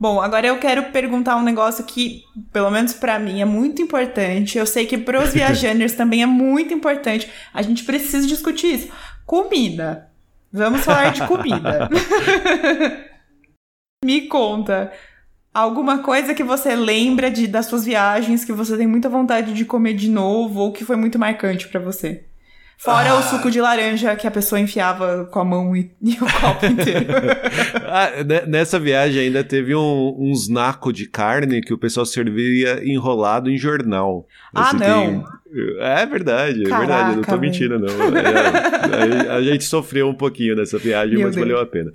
Bom, agora eu quero perguntar um negócio que, pelo menos para mim, é muito importante. Eu sei que para os viajantes também é muito importante. A gente precisa discutir isso. Comida. Vamos falar de comida. Me conta alguma coisa que você lembra de das suas viagens que você tem muita vontade de comer de novo ou que foi muito marcante para você. Fora ah. o suco de laranja que a pessoa enfiava com a mão e, e o copo inteiro. ah, nessa viagem ainda teve um, uns naco de carne que o pessoal servia enrolado em jornal. Ah, não. Tem... É verdade, Caraca, é verdade, eu não tô mentindo, não. É, a, a, gente sofreu um pouquinho nessa viagem, Meu mas Deus. valeu a pena.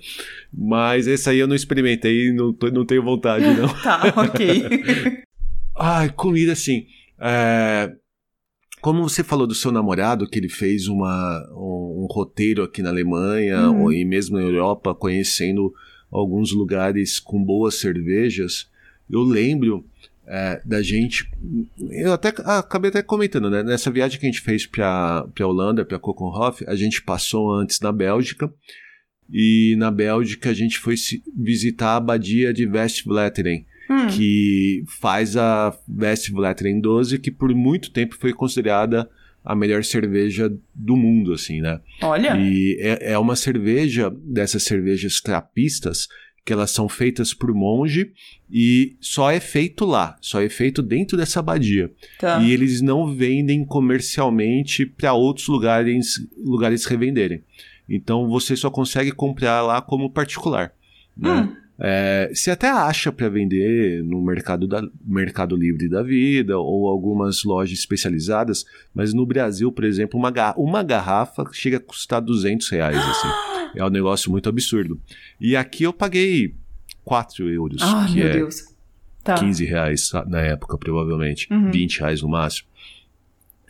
Mas esse aí eu não experimentei, não, tô, não tenho vontade, não. tá, ok. Ai, comida assim. É, como você falou do seu namorado, que ele fez uma, um, um roteiro aqui na Alemanha uhum. ou, e mesmo na Europa, conhecendo alguns lugares com boas cervejas, eu lembro é, da gente. Eu até acabei até comentando, né? Nessa viagem que a gente fez para a Holanda, para Kokenhof, a gente passou antes na Bélgica. E na Bélgica a gente foi visitar a abadia de Westvleteren, hum. que faz a Westvleteren 12, que por muito tempo foi considerada a melhor cerveja do mundo, assim, né? Olha! E é, é uma cerveja dessas cervejas trapistas que elas são feitas por monge e só é feito lá, só é feito dentro dessa abadia. Tá. E eles não vendem comercialmente para outros lugares, lugares revenderem. Então você só consegue comprar lá como particular. Né? Hum. É, você até acha para vender no mercado, da, mercado Livre da Vida ou algumas lojas especializadas, mas no Brasil, por exemplo, uma, uma garrafa chega a custar 200 reais. Assim. É um negócio muito absurdo. E aqui eu paguei 4 euros, ah, que é Deus. Tá. 15 reais na época, provavelmente. Uhum. 20 reais no máximo.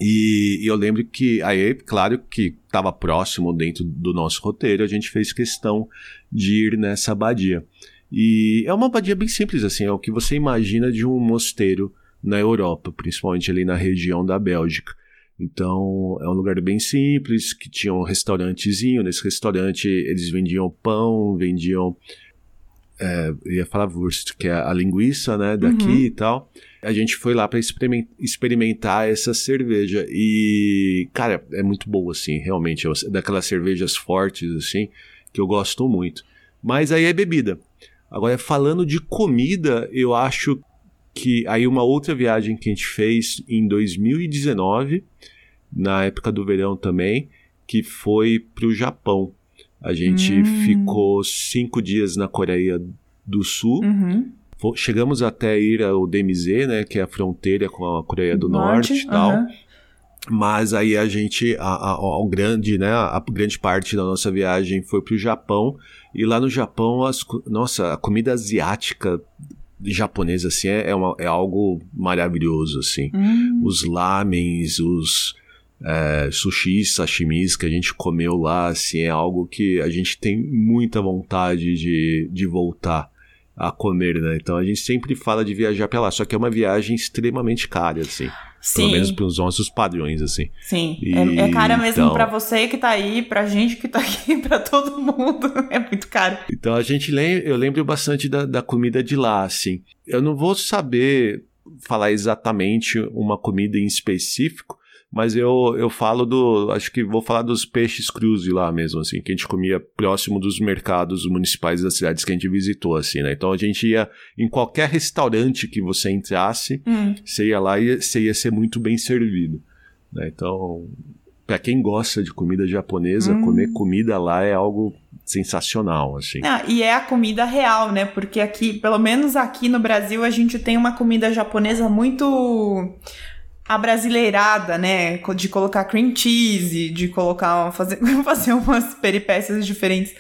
E, e, eu lembro que aí, claro que estava próximo dentro do nosso roteiro, a gente fez questão de ir nessa abadia. E é uma abadia bem simples, assim, é o que você imagina de um mosteiro na Europa, principalmente ali na região da Bélgica. Então, é um lugar bem simples, que tinha um restaurantezinho. Nesse restaurante, eles vendiam pão, vendiam. É, ia falar wurst, que é a linguiça, né, daqui uhum. e tal. A gente foi lá para experimentar essa cerveja. E, cara, é muito boa, assim, realmente. É daquelas cervejas fortes, assim, que eu gosto muito. Mas aí é bebida. Agora, falando de comida, eu acho que aí uma outra viagem que a gente fez em 2019, na época do verão também, que foi para o Japão. A gente hum. ficou cinco dias na Coreia do Sul. Uhum. Chegamos até ir ao DMZ, né, que é a fronteira com a Coreia do Norte, Norte e tal. Uhum. Mas aí a gente, a, a, a, grande, né, a grande parte da nossa viagem foi para o Japão. E lá no Japão, as, nossa, a comida asiática japonesa, assim, é, é, uma, é algo maravilhoso, assim. Hum. Os lamens, os é, sushis, sashimis que a gente comeu lá, assim, é algo que a gente tem muita vontade de, de voltar a comer, né? Então a gente sempre fala de viajar para lá, só que é uma viagem extremamente cara, assim. Sim. Pelo menos para os nossos padrões, assim. Sim. E, é, é cara mesmo então... para você que tá aí, pra gente que tá aqui, para todo mundo. É muito caro. Então a gente lembra, eu lembro bastante da, da comida de lá, assim. Eu não vou saber falar exatamente uma comida em específico, mas eu, eu falo do. Acho que vou falar dos peixes crus de lá mesmo, assim, que a gente comia próximo dos mercados municipais das cidades que a gente visitou, assim, né? Então a gente ia em qualquer restaurante que você entrasse, hum. você ia lá e você ia ser muito bem servido. Né? Então, para quem gosta de comida japonesa, hum. comer comida lá é algo sensacional, assim. Ah, e é a comida real, né? Porque aqui, pelo menos aqui no Brasil, a gente tem uma comida japonesa muito abrasileirada, né? De colocar cream cheese, de colocar. fazer, fazer umas peripécias diferentes.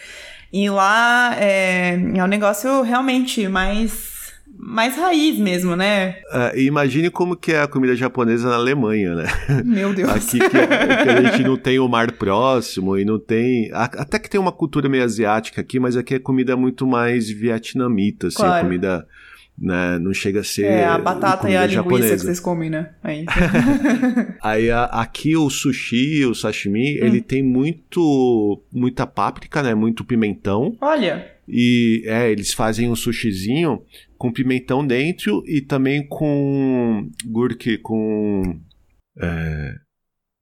E lá é, é um negócio realmente mais mais raiz mesmo, né? Uh, imagine como que é a comida japonesa na Alemanha, né? Meu Deus. Aqui que, que, a gente não tem o mar próximo e não tem... Até que tem uma cultura meio asiática aqui, mas aqui é comida muito mais vietnamita, assim, claro. comida né? Não chega a ser. É, a batata e a japonesa. linguiça que vocês comem, né? Aí, Aí a, aqui o sushi, o sashimi, hum. ele tem muito. muita páprica, né? Muito pimentão. Olha. E é, eles fazem um sushizinho com pimentão dentro e também com gurke, com. É,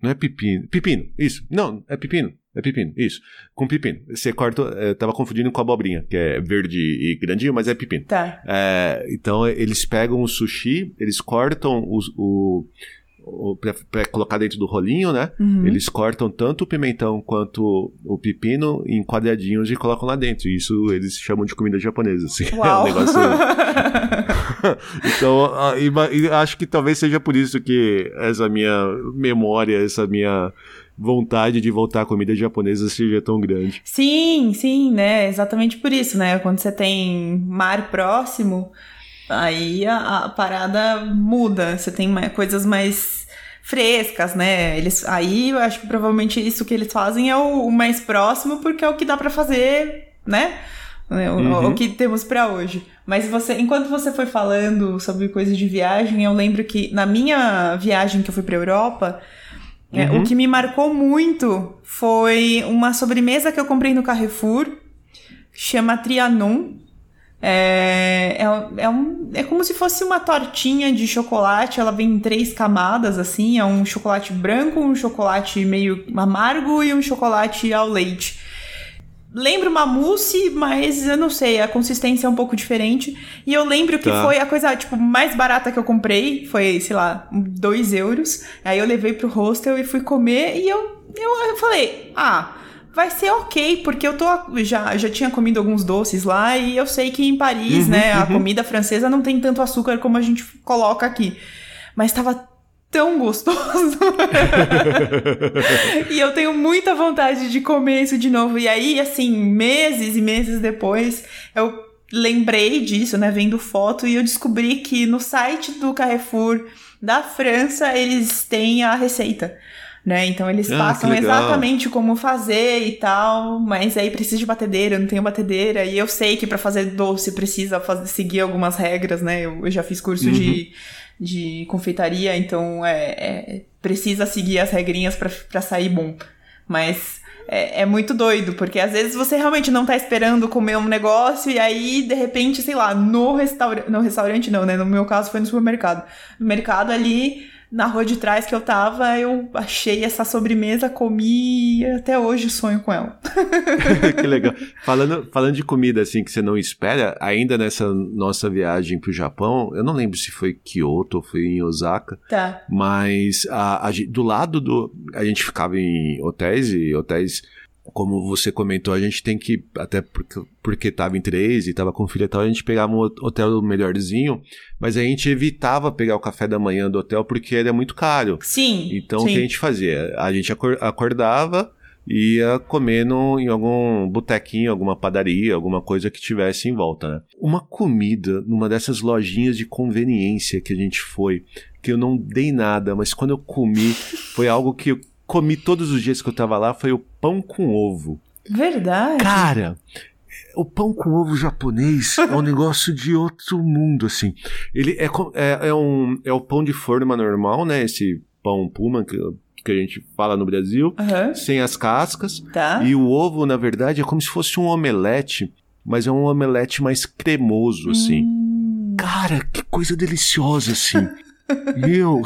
não é pepino. Pepino, isso. Não, é pepino. É pepino, isso. Com pepino. Você corta. Eu é, tava confundindo com abobrinha, que é verde e grandinho, mas é pepino. Tá. É, então eles pegam o sushi, eles cortam o, o, para colocar dentro do rolinho, né? Uhum. Eles cortam tanto o pimentão quanto o pepino em quadradinhos e colocam lá dentro. Isso eles chamam de comida japonesa, assim. Uau. É um negócio... então, acho que talvez seja por isso que essa minha memória, essa minha vontade de voltar à comida japonesa seja tão grande. Sim, sim, né? Exatamente por isso, né? Quando você tem mar próximo, aí a, a parada muda. Você tem mais, coisas mais frescas, né? Eles, aí eu acho que provavelmente isso que eles fazem é o, o mais próximo, porque é o que dá para fazer, né? O, uhum. o, que temos para hoje. Mas você, enquanto você foi falando sobre coisas de viagem, eu lembro que na minha viagem que eu fui para Europa, é, uhum. o que me marcou muito foi uma sobremesa que eu comprei no Carrefour, chama Trianon. É, é, é, um, é como se fosse uma tortinha de chocolate, ela vem em três camadas, assim, é um chocolate branco, um chocolate meio amargo e um chocolate ao leite. Lembra uma mousse, mas eu não sei, a consistência é um pouco diferente. E eu lembro que tá. foi a coisa, tipo, mais barata que eu comprei, foi, sei lá, dois euros. Aí eu levei pro hostel e fui comer e eu, eu, eu falei, ah vai ser ok, porque eu tô já, já tinha comido alguns doces lá e eu sei que em Paris, uhum, né, a uhum. comida francesa não tem tanto açúcar como a gente coloca aqui. Mas tava tão gostoso. e eu tenho muita vontade de comer isso de novo. E aí, assim, meses e meses depois, eu lembrei disso, né, vendo foto e eu descobri que no site do Carrefour da França eles têm a receita né? Então eles ah, passam exatamente como fazer e tal, mas aí precisa de batedeira, eu não tenho batedeira, e eu sei que para fazer doce precisa fazer, seguir algumas regras, né? Eu, eu já fiz curso uhum. de, de confeitaria, então é, é precisa seguir as regrinhas para sair bom. Mas é, é, muito doido, porque às vezes você realmente não tá esperando comer um negócio e aí, de repente, sei lá, no restaurante. No restaurante não, né? No meu caso foi no supermercado. No mercado ali na rua de trás que eu tava, eu achei essa sobremesa, comi e até hoje sonho com ela. que legal. Falando, falando de comida assim que você não espera, ainda nessa nossa viagem pro Japão, eu não lembro se foi Kyoto ou foi em Osaka. Tá. Mas a, a, do lado do. A gente ficava em hotéis e hotéis como você comentou, a gente tem que, até porque, porque tava em três e tava com filha e tal, a gente pegava um hotel melhorzinho, mas a gente evitava pegar o café da manhã do hotel porque ele é muito caro. Sim. Então sim. o que a gente fazia? A gente acordava e ia comer no, em algum botequinho, alguma padaria, alguma coisa que tivesse em volta, né? Uma comida numa dessas lojinhas de conveniência que a gente foi, que eu não dei nada, mas quando eu comi, foi algo que comi todos os dias que eu tava lá foi o pão com ovo. Verdade. Cara, o pão com ovo japonês é um negócio de outro mundo, assim. Ele é, é, é, um, é o pão de forma normal, né? Esse pão puma que, que a gente fala no Brasil, uhum. sem as cascas. Tá. E o ovo, na verdade, é como se fosse um omelete, mas é um omelete mais cremoso, assim. Hum. Cara, que coisa deliciosa, assim. Meu,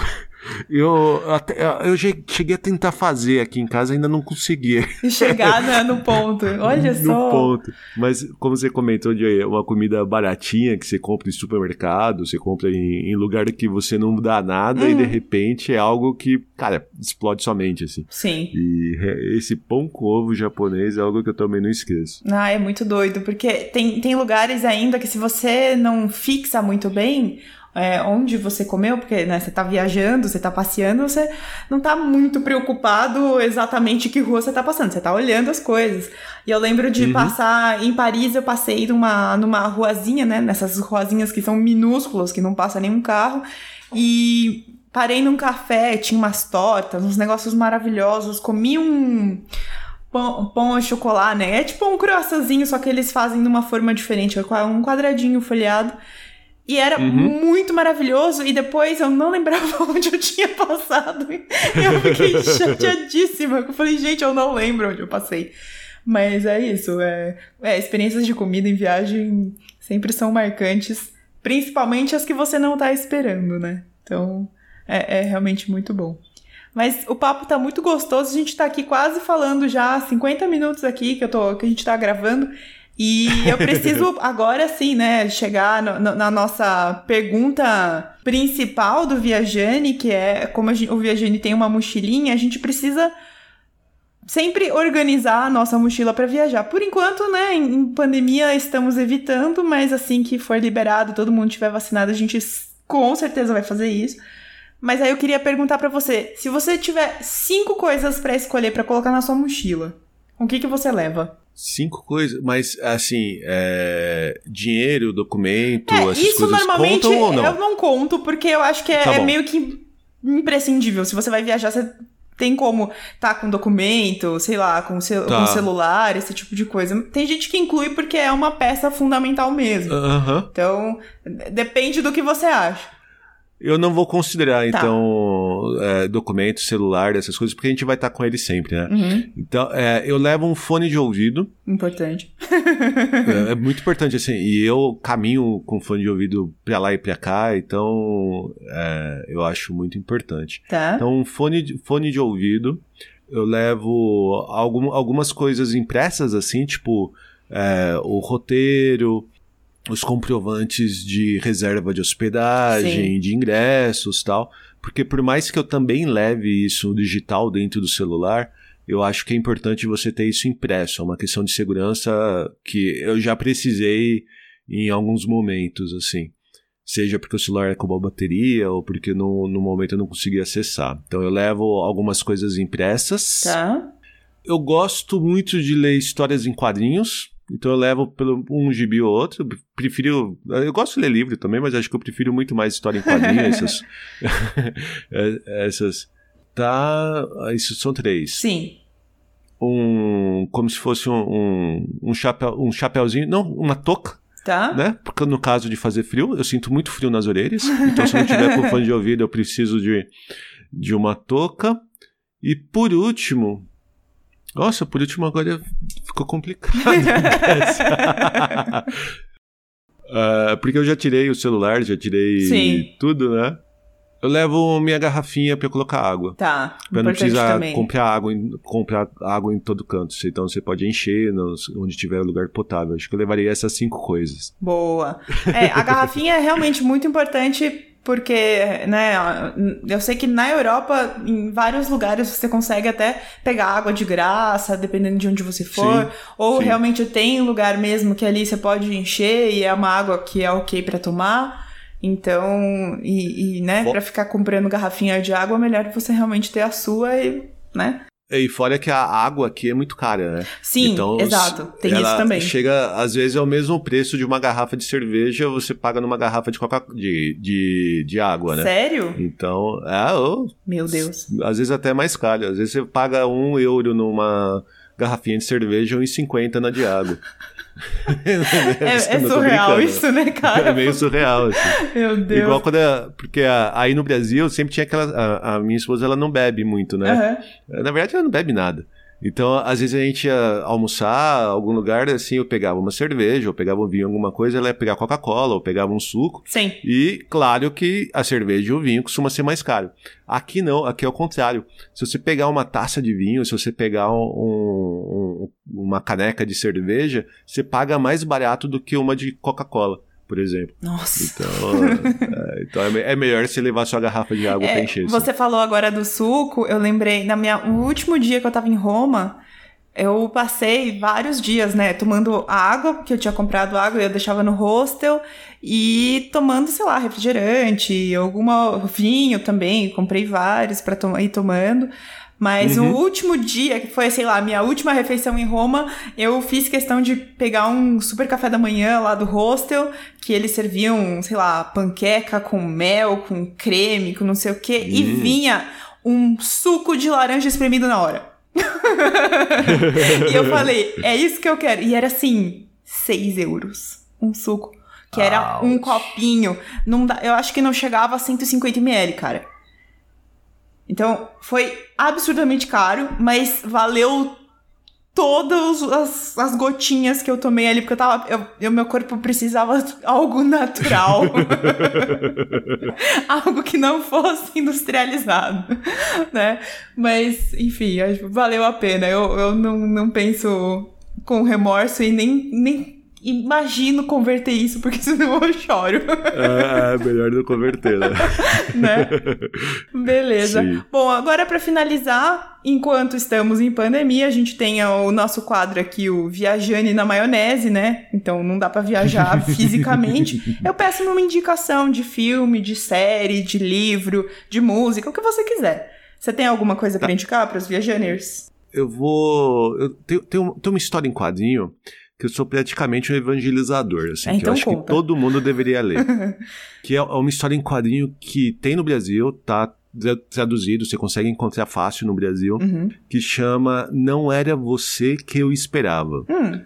eu, até, eu cheguei a tentar fazer aqui em casa, ainda não conseguia. Chegar né, no ponto, olha no só. No ponto. Mas como você comentou de uma comida baratinha que você compra em supermercado, você compra em, em lugar que você não dá nada uhum. e de uhum. repente é algo que, cara, explode sua mente, assim. Sim. E esse pão com ovo japonês é algo que eu também não esqueço. Ah, é muito doido, porque tem, tem lugares ainda que se você não fixa muito bem, é, onde você comeu, porque né, você está viajando, você está passeando, você não está muito preocupado exatamente que rua você está passando, você está olhando as coisas. E eu lembro de uhum. passar em Paris, eu passei numa, numa ruazinha, né? Nessas ruazinhas que são minúsculas, que não passa nenhum carro, e parei num café, tinha umas tortas, uns negócios maravilhosos, comi um pão, pão ao chocolate, né? É tipo um croissantzinho, só que eles fazem de uma forma diferente, é um quadradinho folhado. E era uhum. muito maravilhoso. E depois eu não lembrava onde eu tinha passado. E eu fiquei chateadíssima. Eu falei, gente, eu não lembro onde eu passei. Mas é isso. É, é, experiências de comida em viagem sempre são marcantes. Principalmente as que você não tá esperando, né? Então, é, é realmente muito bom. Mas o papo tá muito gostoso. A gente tá aqui quase falando já 50 minutos aqui que, eu tô, que a gente tá gravando. E eu preciso agora sim, né, chegar no, no, na nossa pergunta principal do Viajane, que é como gente, o Viajane tem uma mochilinha, a gente precisa sempre organizar a nossa mochila para viajar. Por enquanto, né, em pandemia estamos evitando, mas assim que for liberado, todo mundo tiver vacinado, a gente com certeza vai fazer isso. Mas aí eu queria perguntar para você, se você tiver cinco coisas para escolher para colocar na sua mochila, o que que você leva? Cinco coisas, mas assim, é, dinheiro, documento, é, essas isso coisas normalmente contam ou não? eu não conto, porque eu acho que é, Tá é meio que imprescindível. Se você vai viajar, você tem como tá com documento, sei lá, com, cel Tá. com celular, esse tipo de coisa. Tem gente que inclui porque é uma peça fundamental mesmo. Aham. Então, depende do que você acha. Eu não vou considerar, Tá. então, é, documento, celular, essas coisas, porque a gente vai estar com ele sempre, né? Uhum, Então, é, eu levo um fone de ouvido. importante. é, é muito importante, assim. E eu caminho com fone de ouvido pra lá e pra cá, então é, eu acho muito importante. Tá? Então, um fone, de- fone de ouvido. Eu levo algum, algumas coisas impressas, assim, tipo é, o roteiro, os comprovantes de reserva de hospedagem, Sim. de ingressos tal. Porque por mais que eu também leve isso digital dentro do celular, eu acho que é importante você ter isso impresso. É uma questão de segurança que eu já precisei em alguns momentos, assim. Seja porque o celular acabou a bateria ou porque no, no momento eu não consegui acessar. Então eu levo algumas coisas impressas. Tá? Eu gosto muito de ler histórias em quadrinhos. Então eu levo pelo um gibi ou outro. Eu Prefiro. Eu gosto de ler livro também, mas acho que eu prefiro muito mais história em quadrinhos. essas. essas. Tá. Isso são três. Sim. Um. Como se fosse um, um, um, chapéu, um chapéuzinho. Não, uma touca, Tá? né? Porque no caso de fazer frio, eu sinto muito frio nas orelhas. Então se eu não tiver com fone de ouvido, eu preciso de, de uma touca. E por último. Nossa, por último agora ficou complicado. Ah, porque eu já tirei o celular, já tirei Sim. tudo, né? Eu levo minha garrafinha pra colocar água. Tá. Pra não precisar também. comprar água, em, comprar água em todo canto. Então você pode encher nos- onde tiver lugar potável. Acho que eu levaria essas cinco coisas. Boa. É, a garrafinha é realmente muito importante porque, né, eu sei que na Europa, em vários lugares, você consegue até pegar água de graça, dependendo de onde você for. Sim, ou sim. realmente tem lugar mesmo que ali você pode encher e é uma água que é ok pra tomar. Então, e, e né, Fo- pra ficar comprando garrafinha de água, é melhor você realmente ter a sua e, né? E fora que a água aqui é muito cara, né? Sim, Então, exato. Tem isso também. Chega, às vezes, ao mesmo preço de uma garrafa de cerveja, você paga numa garrafa de, coca de, de, de água, né? Sério? Então, é, ô, Meu Deus. às vezes até mais caro. Às vezes você paga um euro numa garrafinha de cerveja e 1,50 na de água. É, é surreal isso, né, cara? É meio surreal, assim. Meu Deus. Igual quando. a- porque a- aí no Brasil sempre tinha aquela. A, a minha esposa ela não bebe muito, né? Aham. Na verdade ela não bebe nada. Então, às vezes a gente ia almoçar em algum lugar, assim, eu pegava uma cerveja, ou pegava um vinho, alguma coisa, ela ia pegar Coca-Cola, ou pegava um suco. Sim. E claro que a cerveja e o vinho costuma ser mais caro. Aqui não, aqui é o contrário. Se você pegar uma taça de vinho, se você pegar um- um- uma caneca de cerveja, você paga mais barato do que uma de Coca-Cola, por exemplo. Nossa. Então, é, então é, é melhor você levar sua garrafa de água É, encher. assim. você falou agora do suco, eu lembrei, na minha, no último dia que eu tava em Roma, eu passei vários dias, né, tomando água, que eu tinha comprado água e eu deixava no hostel, e tomando, sei lá, refrigerante, alguma vinho também, comprei vários to ir tomando. Mas Uhum. o último dia, que foi, sei lá, a minha última refeição em Roma, eu fiz questão de pegar um super café da manhã lá do hostel, que eles serviam, sei lá, panqueca com mel, com creme, com não sei o quê, e Hum. vinha um suco de laranja espremido na hora. e eu falei, é isso que eu quero. E era assim, 6 euros. Um suco. Que era um Ouch. copinho. Não eu acho que não chegava a 150 ml, cara. Então, foi absurdamente caro, mas valeu todas as, as gotinhas que eu tomei ali, porque eu tava. Eu, eu- meu corpo precisava de algo natural. algo que não fosse industrializado, né? Mas, enfim, valeu a pena. Eu, eu não, não penso com remorso e nem, nem imagino converter isso, porque senão eu choro. É, é melhor não converter, né? né? Beleza. Sim. Bom, agora para finalizar, enquanto estamos em pandemia, a gente tem o nosso quadro aqui, o Viajane na Maionese, né? Então não dá para viajar fisicamente. Eu peço uma indicação de filme, de série, de livro, de música, o que você quiser. Você tem alguma coisa para tá. indicar para os viajaners? Eu vou. Eu tenho, tenho, tenho uma história em quadrinho que eu sou praticamente um evangelizador, assim, é, então que eu acho conta. que todo mundo deveria ler. que é uma história em quadrinho que tem no Brasil, tá traduzido, você consegue encontrar fácil no Brasil, uhum. que chama Não Era Você Que Eu Esperava. Hum.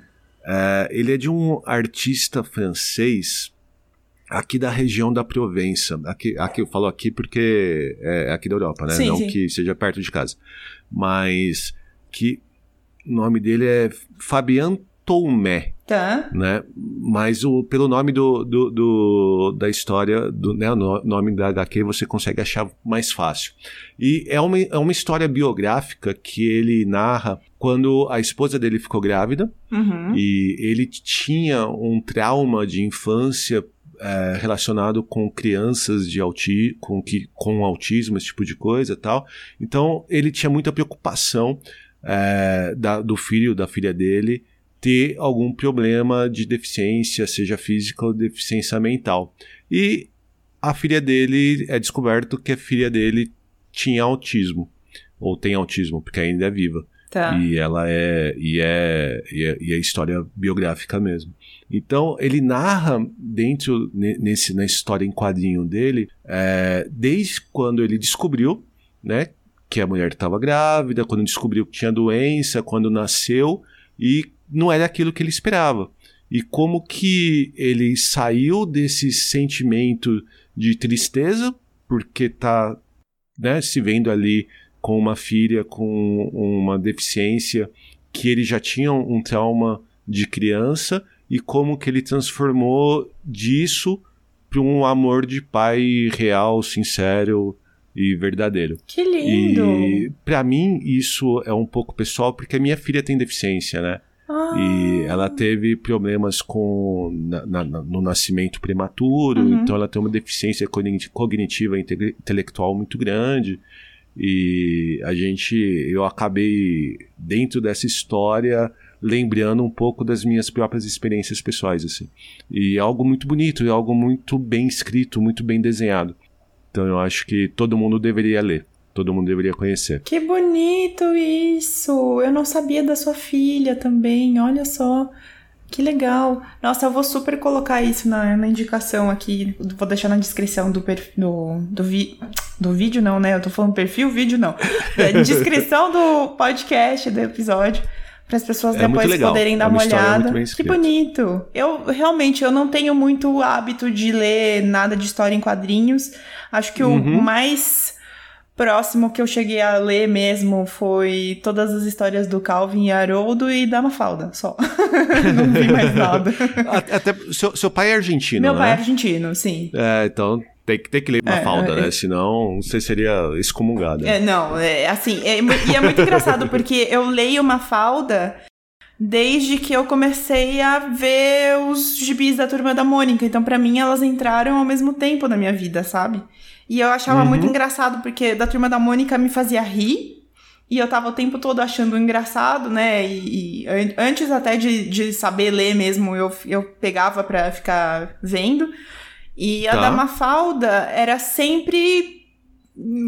É, ele é de um artista francês aqui da região da Provença. Aqui, aqui eu falo aqui porque é aqui da Europa, né? Sim, Não sim. que seja perto de casa. Mas que o nome dele é Fabian Tomé. Tá. Né? Mas o, pelo nome do, do, do da história, do, né, o nome da HQ, você consegue achar mais fácil. E é uma, é uma história biográfica que ele narra quando a esposa dele ficou grávida uhum. e ele tinha um trauma de infância é, relacionado com crianças de auti com, que, com autismo, esse tipo de coisa tal. Então ele tinha muita preocupação é, da, do filho, da filha dele, ter algum problema de deficiência, seja física ou deficiência mental. E a filha dele é descoberto que a filha dele tinha autismo, ou tem autismo, porque ainda é viva. Tá. E ela é e, é. e é. e é história biográfica mesmo. Então, ele narra dentro, nesse, na história em quadrinho dele, é, desde quando ele descobriu, né, que a mulher estava grávida, quando descobriu que tinha doença, quando nasceu, e não era aquilo que ele esperava. E como que ele saiu desse sentimento de tristeza, porque tá né, se vendo ali com uma filha com uma deficiência que ele já tinha um trauma de criança e como que ele transformou disso para um amor de pai real, sincero e verdadeiro. Que lindo! E para mim isso é um pouco pessoal porque a minha filha tem deficiência, né? Ah. E ela teve problemas com na, na, no nascimento prematuro, uhum. então ela tem uma deficiência cognitiva e intelectual muito grande. E a gente, eu acabei dentro dessa história lembrando um pouco das minhas próprias experiências pessoais, assim. E é algo muito bonito, é algo muito bem escrito, muito bem desenhado. Então eu acho que todo mundo deveria ler todo mundo deveria conhecer. Que bonito isso! Eu não sabia da sua filha também, olha só. Que legal. Nossa, eu vou super colocar isso na, na indicação aqui. Vou deixar na descrição do, do, do, vi, do vídeo, não, né? Eu tô falando perfil, vídeo não. Descrição do podcast, do episódio. Para as pessoas é depois poderem dar é uma, uma olhada. Que bonito. Eu realmente eu não tenho muito hábito de ler nada de história em quadrinhos. Acho que uhum. o mais próximo que eu cheguei a ler mesmo foi todas as histórias do Calvin e Haroldo e da Mafalda, só. não vi mais nada. Até seu, seu pai é argentino, Meu né? pai é argentino, sim. É, então tem que, tem que ler Mafalda, é, né? É, Senão você seria excomungado. É, não, é assim, é, e é muito engraçado porque eu leio Mafalda desde que eu comecei a ver os gibis da Turma da Mônica. Então, para mim, elas entraram ao mesmo tempo na minha vida, sabe? E eu achava uhum. muito engraçado, porque da turma da Mônica me fazia rir. E eu tava o tempo todo achando engraçado, né? E, e antes até de, de saber ler mesmo, eu, eu pegava pra ficar vendo. E a tá. da Mafalda era sempre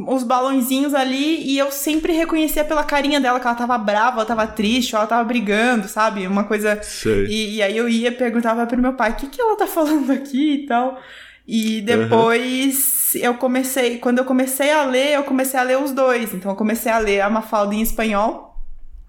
os balãozinhos ali e eu sempre reconhecia pela carinha dela que ela tava brava, ela tava triste, ela tava brigando, sabe? Uma coisa. E, e, aí eu ia perguntava pro meu pai: o que, que ela tá falando aqui e tal. E depois uhum. eu comecei, quando eu comecei a ler, eu comecei a ler os dois. Então eu comecei a ler a Mafalda em espanhol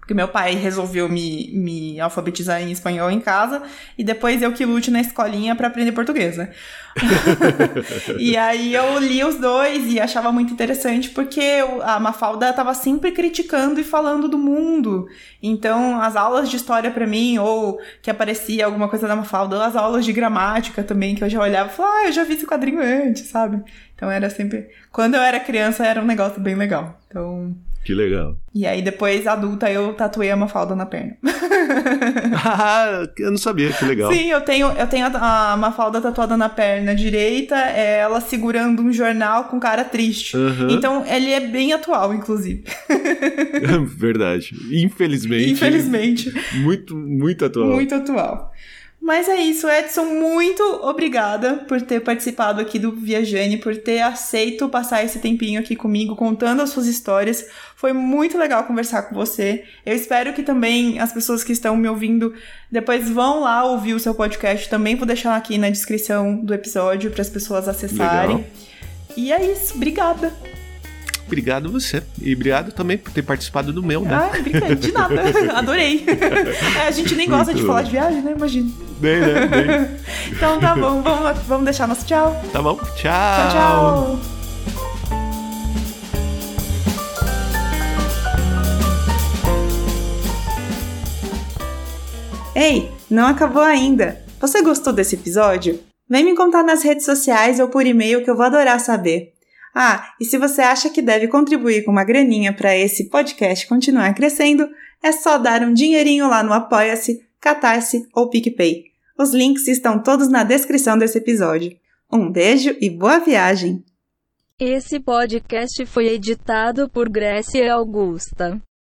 porque meu pai resolveu me, me alfabetizar em espanhol em casa e depois eu que lute na escolinha para aprender português, né? e aí eu li os dois e achava muito interessante porque a Mafalda estava sempre criticando e falando do mundo. Então, as aulas de história para mim, ou que aparecia alguma coisa da Mafalda, ou as aulas de gramática também, que eu já olhava e falava, ah, eu já vi esse quadrinho antes, sabe? Então era sempre. Quando eu era criança era um negócio bem legal. Então. Que legal. E aí depois, adulta, eu tatuei a Mafalda na perna. ah, eu não sabia, que legal. Sim, eu tenho, eu tenho a, a Mafalda tatuada na perna direita, é ela segurando um jornal com cara triste. Uhum. Então ele é bem atual, inclusive. Verdade. Infelizmente. Infelizmente. Muito, muito atual. Muito atual. Mas é isso, Edson, muito obrigada por ter participado aqui do Viajane, por ter aceito passar esse tempinho aqui comigo, contando as suas histórias. Foi muito legal conversar com você. Eu espero que também as pessoas que estão me ouvindo depois vão lá ouvir o seu podcast. Também vou deixar aqui na descrição do episódio para as pessoas acessarem. Legal. E é isso, obrigada. Obrigado você. E obrigado também por ter participado do meu, né? Ah. De nada. Adorei. É, a gente nem gosta Muito de falar de viagem, né? Imagina. Bem, né? Bem. então tá bom. Vamos, vamos deixar nosso tchau. Tá bom. Tchau. Tchau, tchau. Ei, não acabou ainda. Você gostou desse episódio? Vem me contar nas redes sociais ou por e-mail que eu vou adorar saber. Ah, e se você acha que deve contribuir com uma graninha para esse podcast continuar crescendo, é só dar um dinheirinho lá no Apoia-se, Catarse ou PicPay. Os links estão todos na descrição desse episódio. Um beijo e boa viagem! Esse podcast foi editado por Grécia Augusta.